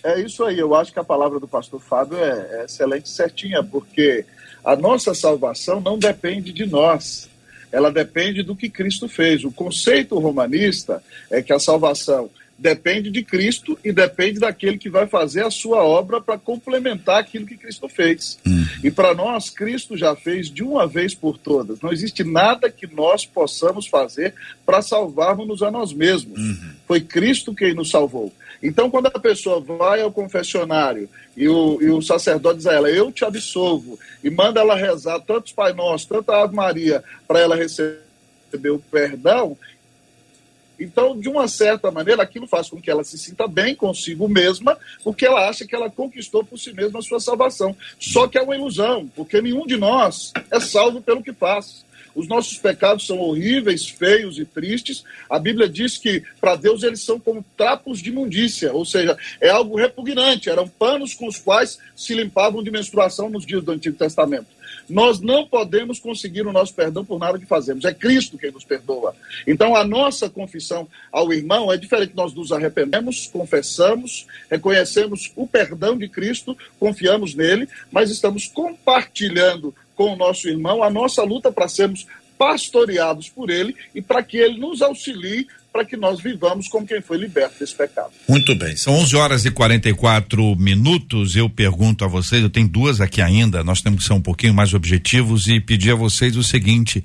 É, é isso aí, eu acho que a palavra do pastor Fábio é, é excelente certinha, porque a nossa salvação não depende de nós, ela depende do que Cristo fez. O conceito romanista é que a salvação depende de Cristo e depende daquele que vai fazer a sua obra para complementar aquilo que Cristo fez. E para nós, Cristo já fez de uma vez por todas. Não existe nada que nós possamos fazer para salvarmos a nós mesmos. Foi Cristo quem nos salvou. Então, quando a pessoa vai ao confessionário e o, e o sacerdote diz a ela, eu te absolvo, e manda ela rezar tantos Pai Nosso, tanta Ave Maria, para ela receber o perdão, então, de uma certa maneira, aquilo faz com que ela se sinta bem consigo mesma, porque ela acha que ela conquistou por si mesma a sua salvação. Só que é uma ilusão, porque nenhum de nós é salvo pelo que faz. Os nossos pecados são horríveis, feios e tristes. A Bíblia diz que para Deus eles são como trapos de imundícia, ou seja, é algo repugnante. Eram panos com os quais se limpavam de menstruação nos dias do Antigo Testamento. Nós não podemos conseguir o nosso perdão por nada que fazemos. É Cristo quem nos perdoa. Então, a nossa confissão ao irmão é diferente. Nós nos arrependemos, confessamos, reconhecemos o perdão de Cristo, confiamos nele, mas estamos compartilhando com o nosso irmão a nossa luta para sermos pastoreados por ele e para que ele nos auxilie para que nós vivamos como quem foi liberto desse pecado. Muito bem, são 11 horas e 44 minutos. Eu pergunto a vocês, eu tenho duas aqui ainda, nós temos que ser um pouquinho mais objetivos e pedir a vocês o seguinte: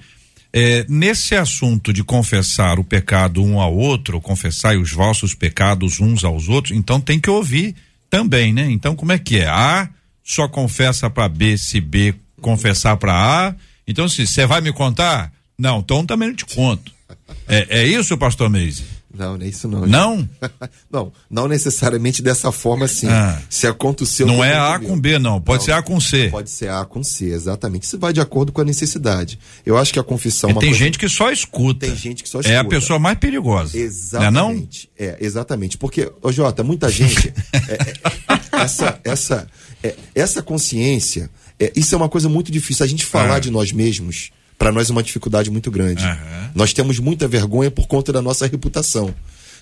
é, nesse assunto de confessar o pecado um ao outro, confessar os vossos pecados uns aos outros, então tem que ouvir também, né? Então, como é que é? A só confessa para B, se B confessar para A. Então, se você vai me contar? Não, então também não te conto. É, é isso, pastor Meise? Não, não é isso não. Não? não, não necessariamente dessa forma assim. Ah. Se aconteceu. Não é A com B, não. Pode Não, ser A com C. Pode ser A com C, exatamente. Isso vai de acordo com a necessidade. Eu acho que a confissão. é tem coisa- gente que só escuta. Tem gente que só É a escuta. pessoa mais perigosa. Exatamente. Não é É, exatamente. Porque, ô Jota, muita gente. é, é, essa, essa, é, essa consciência, é, isso é uma coisa muito difícil. A gente falar Ah. de nós mesmos, para nós é uma dificuldade muito grande. Aham. Nós temos muita vergonha por conta da nossa reputação.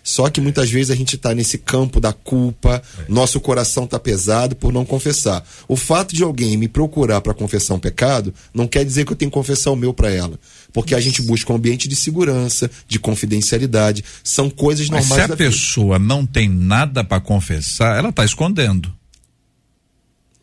Só que muitas vezes a gente está nesse campo da culpa, nosso coração tá pesado por não confessar. O fato de alguém me procurar para confessar um pecado não quer dizer que eu tenho que confessar o meu para ela. Porque a gente busca um ambiente de segurança, de confidencialidade. São coisas Mas normais se a da vida. pessoa não tem nada para confessar, ela está escondendo.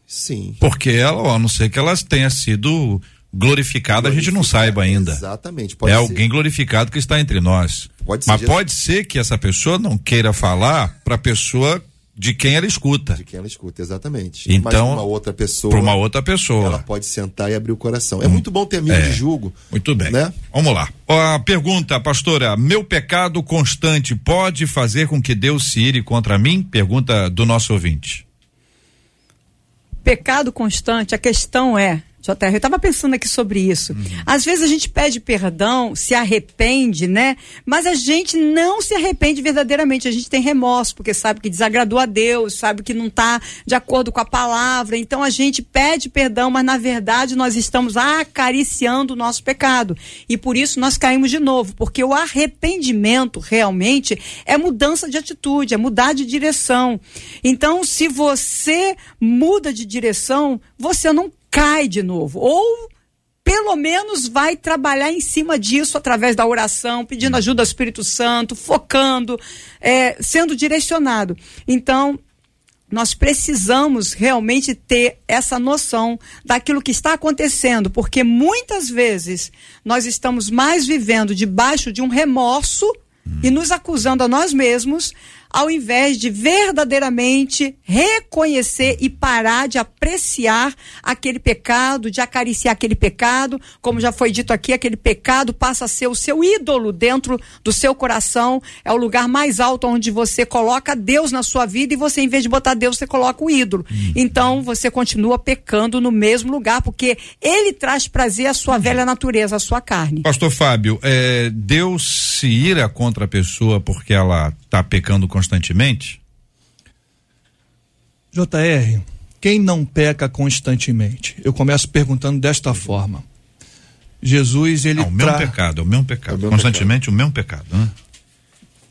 Sim. Porque ela, a não ser que ela tenha sido glorificada, a gente não saiba ainda. Exatamente. É ser. alguém glorificado que está entre nós. Pode ser Mas pode ser que essa pessoa não queira falar para a pessoa de quem ela escuta. De quem ela escuta, exatamente. Então, uma outra pessoa. Para uma outra pessoa. Ela pode sentar e abrir o coração. É muito bom ter amigo É. de julgo. Muito bem. Né? Vamos lá. A pergunta, pastora: meu pecado constante pode fazer com que Deus se ire contra mim? Pergunta do nosso ouvinte. pecado constante, a questão é, JR, eu estava pensando aqui sobre isso. Às vezes a gente pede perdão, se arrepende, né? Mas a gente não se arrepende verdadeiramente. A gente tem remorso, porque sabe que desagradou a Deus, sabe que não está de acordo com a palavra. Então a gente pede perdão, mas na verdade nós estamos acariciando o nosso pecado. E por isso nós caímos de novo, porque o arrependimento realmente é mudança de atitude, é mudar de direção. Então, se você muda de direção, você não cai de novo. Ou pelo menos vai trabalhar em cima disso através da oração, pedindo ajuda ao Espírito Santo, focando, é, sendo direcionado. Então, nós precisamos realmente ter essa noção daquilo que está acontecendo, porque muitas vezes nós estamos mais vivendo debaixo de um remorso e nos acusando a nós mesmos, ao invés de verdadeiramente reconhecer e parar de apreciar aquele pecado, de acariciar aquele pecado, como já foi dito aqui, aquele pecado passa a ser o seu ídolo dentro do seu coração, é o lugar mais alto onde você coloca Deus na sua vida e você, em vez de botar Deus, você coloca o ídolo. Então você continua pecando no mesmo lugar, porque ele traz prazer à sua velha natureza, à sua carne. Pastor Fábio, é, Deus se ira contra a pessoa porque ela está pecando constantemente? JR, quem não peca constantemente? Eu começo perguntando desta forma. Jesus, ele Não, o mesmo tra- pecado, é o mesmo pecado. É o mesmo constantemente o mesmo pecado, né?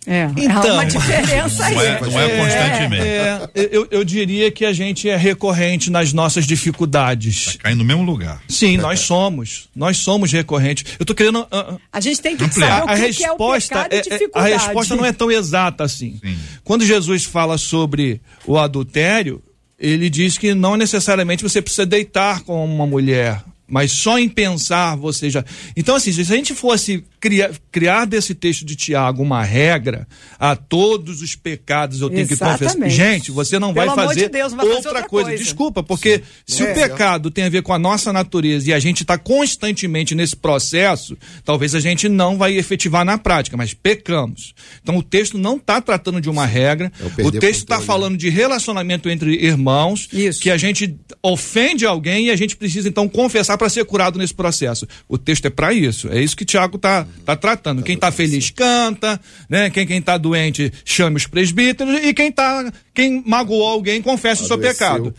É, há Então. uma diferença aí. Não é, não é constantemente. É, eu, eu diria que a gente é recorrente nas nossas dificuldades. Cai no mesmo lugar. Sim, nós somos. Nós somos recorrentes. Eu tô querendo. ah, A gente tem que Ampliar. saber o a que, que é o resposta pecado e é- é- a dificuldade. resposta não é tão exata assim. Sim. Quando Jesus fala sobre o adultério, ele diz que não necessariamente você precisa deitar com uma mulher, mas só em pensar você já. Então, assim, se a gente fosse criar, criar desse texto de Tiago uma regra, a todos os pecados eu tenho que confessar. Exatamente. Gente, você não Pelo vai fazer, de Deus, vai fazer outra, outra coisa. coisa. Desculpa, porque se É. o pecado tem a ver com a nossa natureza e a gente está constantemente nesse processo, talvez a gente não vai efetivar na prática, mas pecamos. Então o texto não está tratando de uma regra, É o texto está controle, falando de relacionamento entre irmãos, Isso. que a gente ofende alguém e a gente precisa então confessar para ser curado nesse processo. O texto é para isso, é isso que Tiago está tá tratando. Quem está feliz canta, né? Quem quem está doente chame os presbíteros e quem tá quem magoou alguém confessa o seu pecado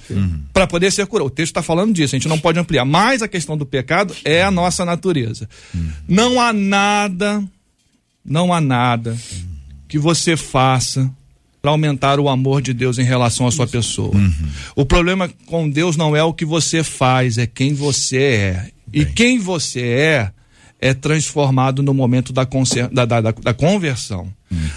para poder ser curado. O texto está falando disso, a gente não pode ampliar. Mas a questão do pecado é a nossa natureza. Não há nada, não há nada que você faça para aumentar o amor de Deus em relação à sua pessoa. O problema com Deus não é o que você faz, é quem você é. E quem você é é transformado no momento da, da, da- da conversão.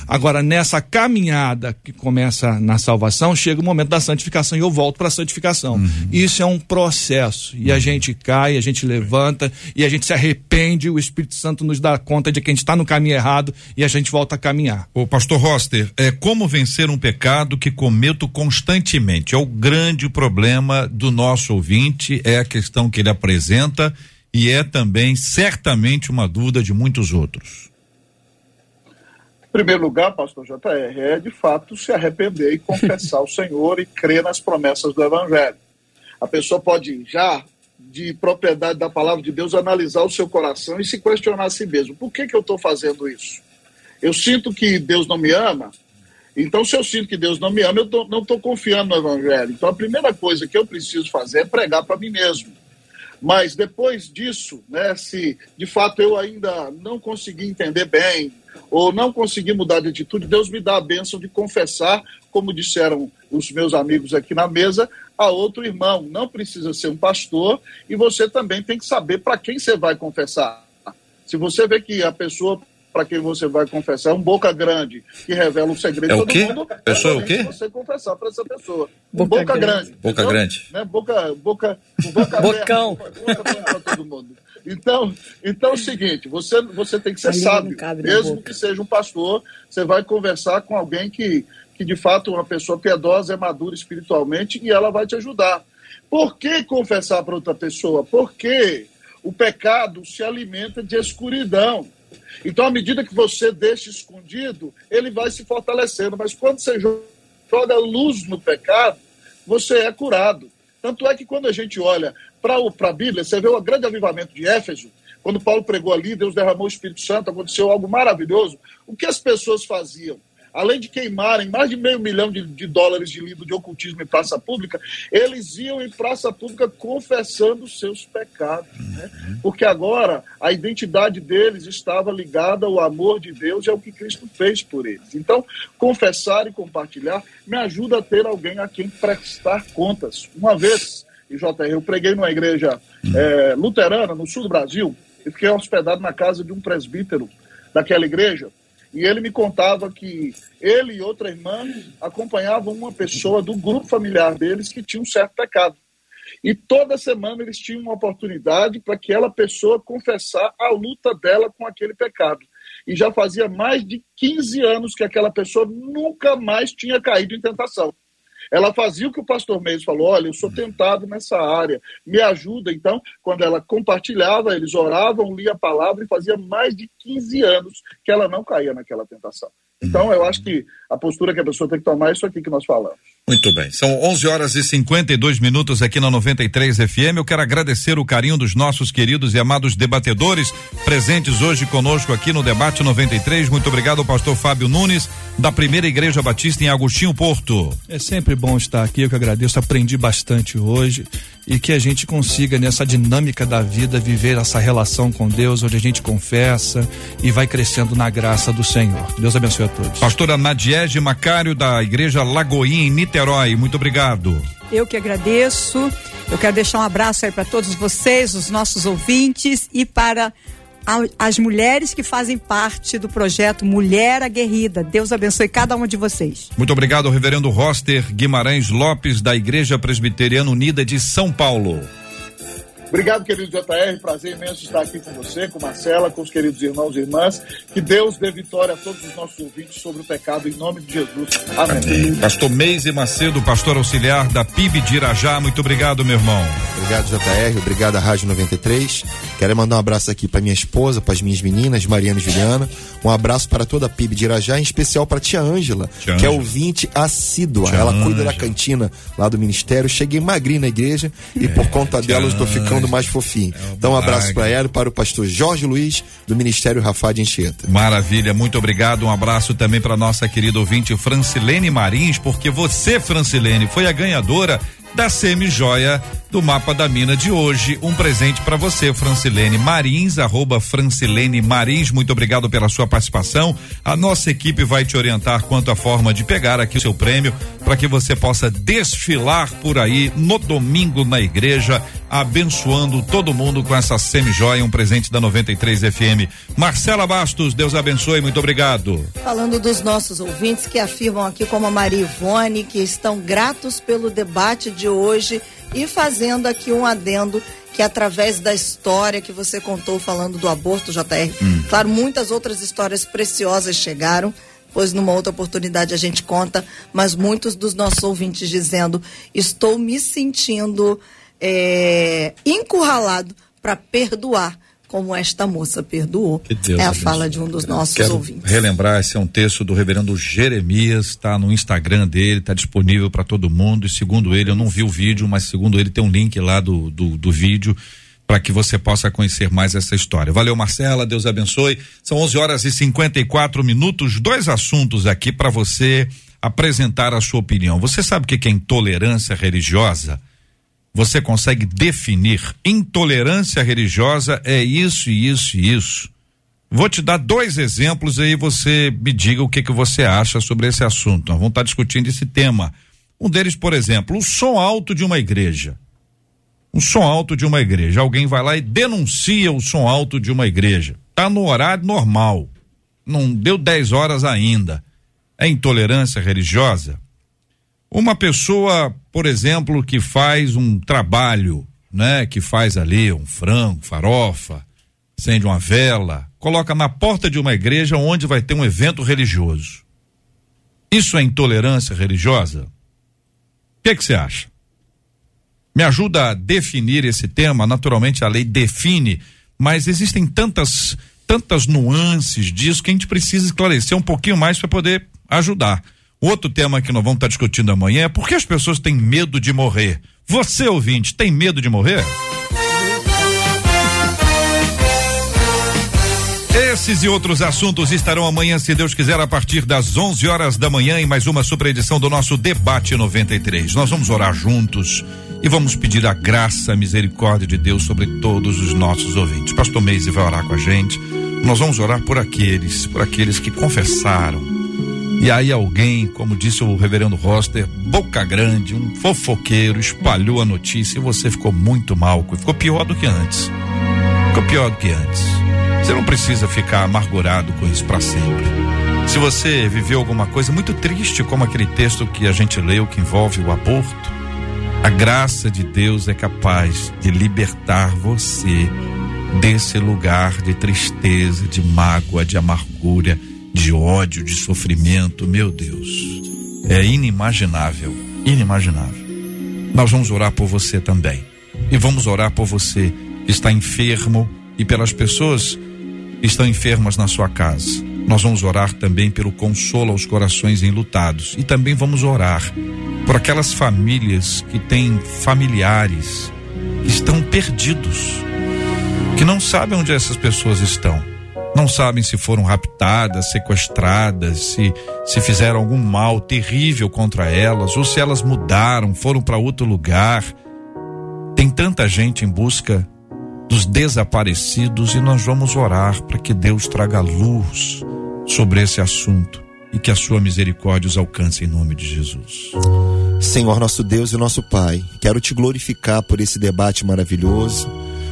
Agora, nessa caminhada que começa na salvação, chega o momento da santificação e eu volto para a santificação. Isso é um processo. E a gente cai, a gente levanta e a gente se arrepende. O Espírito Santo nos dá conta de que a gente está no caminho errado e a gente volta a caminhar. O pastor Roster, é como vencer um pecado que cometo constantemente? É o grande problema do nosso ouvinte, é a questão que ele apresenta e é também certamente uma dúvida de muitos outros. Em primeiro lugar, pastor JR, é de fato se arrepender e confessar o Senhor e crer nas promessas do Evangelho. A pessoa pode já, de propriedade da palavra de Deus, analisar o seu coração e se questionar a si mesmo: por que, que eu estou fazendo isso? Eu sinto que Deus não me ama? Então, se eu sinto que Deus não me ama, eu tô- não estou confiando no Evangelho. Então, a primeira coisa que eu preciso fazer é pregar para mim mesmo. Mas depois disso, né, se de fato eu ainda não consegui entender bem ou não consegui mudar de atitude, Deus me dá a bênção de confessar, como disseram os meus amigos aqui na mesa, a outro irmão. Não precisa ser um pastor e você também tem que saber para quem você vai confessar. Se você vê que a pessoa para quem você vai confessar é um boca grande que revela o segredo É o todo quê? mundo. Pessoa é o quê? Você confessar para essa pessoa. Boca boca, grande. grande. Boca grande. Né? Boca, boca, boca Bocão. para todo mundo. Então, então é o seguinte, você, você tem que ser sábio. Mesmo boca. que seja um pastor, você vai conversar com alguém que, que de fato é uma pessoa piedosa, é madura espiritualmente e ela vai te ajudar. Por que confessar para outra pessoa? Porque o pecado se alimenta de escuridão. Então, à medida que você deixa escondido, ele vai se fortalecendo. Mas quando você jo- joga luz no pecado, você é curado. Tanto é que quando a gente olha para a Bíblia, você vê o grande avivamento de Éfeso, quando Paulo pregou ali, Deus derramou o Espírito Santo, aconteceu algo maravilhoso. O que as pessoas faziam? Além de queimarem mais de meio milhão de, de dólares de livro de ocultismo em praça pública, eles iam em praça pública confessando seus pecados. né? Porque agora a identidade deles estava ligada ao amor de Deus e ao que Cristo fez por eles. Então, confessar e compartilhar me ajuda a ter alguém a quem prestar contas. Uma vez, JR, eu preguei numa igreja eh, luterana no sul do Brasil e fiquei hospedado na casa de um presbítero daquela igreja. E ele me contava que ele e outra irmã acompanhavam uma pessoa do grupo familiar deles que tinha um certo pecado. E toda semana eles tinham uma oportunidade para aquela pessoa confessar a luta dela com aquele pecado. E já fazia mais de 15 anos que aquela pessoa nunca mais tinha caído em tentação. Ela fazia o que o pastor Meis falou: olha, eu sou tentado nessa área, me ajuda. Então, quando ela compartilhava, eles oravam, lia a palavra e fazia mais de 15 anos que ela não caía naquela tentação. Então, eu acho que a postura que a pessoa tem que tomar é isso aqui que nós falamos. Muito bem. São 11 horas e 52 minutos aqui na 93 FM. Eu quero agradecer o carinho dos nossos queridos e amados debatedores presentes hoje conosco aqui no Debate 93. Muito obrigado ao pastor Fábio Nunes, da Primeira Igreja Batista em Agostinho Porto. É sempre bom estar aqui, eu que agradeço, aprendi bastante hoje e que a gente consiga nessa dinâmica da vida viver essa relação com Deus, onde a gente confessa e vai crescendo na graça do Senhor. Deus abençoe a todos. Pastora Nadiege Macário, da Igreja Lagoinha, em Niterói. Muito obrigado. Eu que agradeço. Eu quero deixar um abraço aí para todos vocês, os nossos ouvintes e para as mulheres que fazem parte do projeto Mulher Aguerrida. Deus abençoe cada uma de vocês. Muito obrigado reverendo Roster Guimarães Lopes, da Igreja Presbiteriana Unida de São Paulo. Obrigado, querido JR. Prazer imenso estar aqui com você, com Marcela, com os queridos irmãos e irmãs. Que Deus dê vitória a todos os nossos ouvintes sobre o pecado, em nome de Jesus. Amém. Pastor Meise Macedo, pastor auxiliar da PIB de Irajá. Muito obrigado, meu irmão. Obrigado, JR. Obrigado à Rádio 93. Quero mandar um abraço aqui para minha esposa, para as minhas meninas, Mariana e Juliana. Um abraço para toda a PIB de Irajá, em especial para tia Ângela, que é Ângela. ouvinte assídua. Tia Ela cuida da cantina lá do ministério. Cheguei magrinho na igreja e por conta É, dela eu estou ficando Ângela. mais fofinho. É então, um abraço para ela e para o pastor Jorge Luiz, do Ministério Rafá de Anchieta. Maravilha, muito obrigado. Um abraço também para nossa querida ouvinte Francilene Marins, porque você, Francilene, foi a ganhadora da semi-joia do mapa da mina de hoje. Um presente para você, Francilene Marins, arroba Francilene Marins. Muito obrigado pela sua participação. A nossa equipe vai te orientar quanto à forma de pegar aqui o seu prêmio para que você possa desfilar por aí no domingo na igreja, abençoando todo mundo com essa semi-joia, um presente da 93 FM. Marcela Bastos, Deus abençoe, muito obrigado. Falando dos nossos ouvintes que afirmam aqui, como a Maria Ivone, que estão gratos pelo debate de hoje e fazendo aqui um adendo que através da história que você contou falando do aborto, JR, claro, muitas outras histórias preciosas chegaram, pois numa outra oportunidade a gente conta, mas muitos dos nossos ouvintes dizendo, estou me sentindo é, encurralado para perdoar como esta moça perdoou. É a fala de um dos nossos Quero ouvintes. relembrar, esse é um texto do reverendo Jeremias, está no Instagram dele, está disponível para todo mundo. E segundo ele, eu não vi o vídeo, mas segundo ele tem um link lá do, do, do vídeo para que você possa conhecer mais essa história. Valeu, Marcela, Deus abençoe. São 11 horas e 54 minutos, dois assuntos aqui para você apresentar a sua opinião. Você sabe o que que é intolerância religiosa? Você consegue definir intolerância religiosa é isso, isso e isso. Vou te dar dois exemplos aí você me diga o que que você acha sobre esse assunto. Nós vamos estar discutindo esse tema. Um deles, por exemplo, o som alto de uma igreja. Um som alto de uma igreja. Alguém vai lá e denuncia o som alto de uma igreja. Tá no horário normal. Não deu 10 horas ainda. É intolerância religiosa? Uma pessoa, por exemplo, que faz um trabalho, né, que faz ali um frango, farofa, acende uma vela, coloca na porta de uma igreja onde vai ter um evento religioso. Isso é intolerância religiosa? O que você acha? Me ajuda a definir esse tema, naturalmente a lei define, mas existem tantas tantas nuances disso que a gente precisa esclarecer um pouquinho mais para poder ajudar. Outro tema que nós vamos estar discutindo amanhã é por que as pessoas têm medo de morrer. Você, ouvinte, tem medo de morrer? Esses e outros assuntos estarão amanhã, se Deus quiser, a partir das 11 horas da manhã, em mais uma super edição do nosso Debate 93. Nós vamos orar juntos e vamos pedir a graça, a misericórdia de Deus sobre todos os nossos ouvintes. Pastor Meise vai orar com a gente. Nós vamos orar por aqueles, por aqueles que confessaram, e aí alguém, como disse o reverendo Roster, boca grande, um fofoqueiro, espalhou a notícia e você ficou muito mal, ficou pior do que antes. Ficou pior do que antes. Você não precisa ficar amargurado com isso para sempre. Se você viveu alguma coisa muito triste, como aquele texto que a gente leu que envolve o aborto, a graça de Deus é capaz de libertar você desse lugar de tristeza, de mágoa, de amargura de ódio, de sofrimento, meu Deus, é inimaginável, inimaginável. Nós vamos orar por você também. E vamos orar por você que está enfermo e pelas pessoas que estão enfermas na sua casa. Nós vamos orar também pelo consolo aos corações enlutados e também vamos orar por aquelas famílias que têm familiares que estão perdidos, que não sabem onde essas pessoas estão não sabem se foram raptadas, sequestradas, se se fizeram algum mal terrível contra elas ou se elas mudaram, foram para outro lugar. Tem tanta gente em busca dos desaparecidos e nós vamos orar para que Deus traga luz sobre esse assunto e que a sua misericórdia os alcance em nome de Jesus. Senhor nosso Deus e nosso Pai, quero te glorificar por esse debate maravilhoso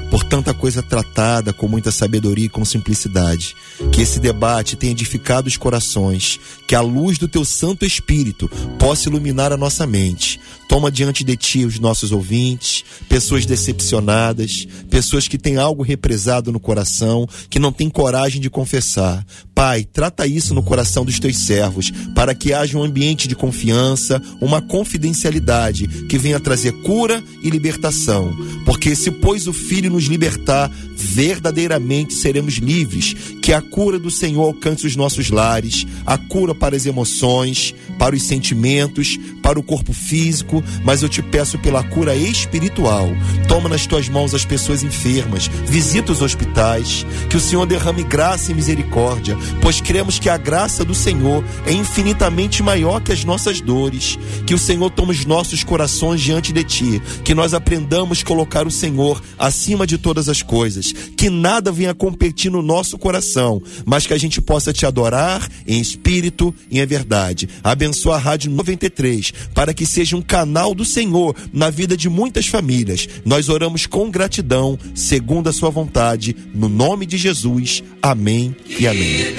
por tanta coisa tratada com muita sabedoria e com simplicidade. Que esse debate tenha edificado os corações, que a luz do teu Santo Espírito possa iluminar a nossa mente. Toma diante de ti os nossos ouvintes, pessoas decepcionadas, pessoas que têm algo represado no coração, que não têm coragem de confessar. Pai, trata isso no coração dos teus servos, para que haja um ambiente de confiança, uma confidencialidade que venha trazer cura e libertação. Porque se pois o Filho nos libertar, verdadeiramente seremos livres. Que a cura do Senhor alcance os nossos lares, a cura para as emoções, para os sentimentos, para o corpo físico, mas eu te peço pela cura espiritual. Toma nas tuas mãos as pessoas enfermas, visita os hospitais, que o Senhor derrame graça e misericórdia, pois cremos que a graça do Senhor é infinitamente maior que as nossas dores. Que o Senhor tome os nossos corações diante de ti, que nós aprendamos a colocar o Senhor acima de todas as coisas, que nada venha competir no nosso coração, mas que a gente possa te adorar em espírito e em verdade. Abençoa a Rádio 93 para que seja um canal do Senhor na vida de muitas famílias. Nós oramos com gratidão, segundo a sua vontade, no nome de Jesus. Amém e amém.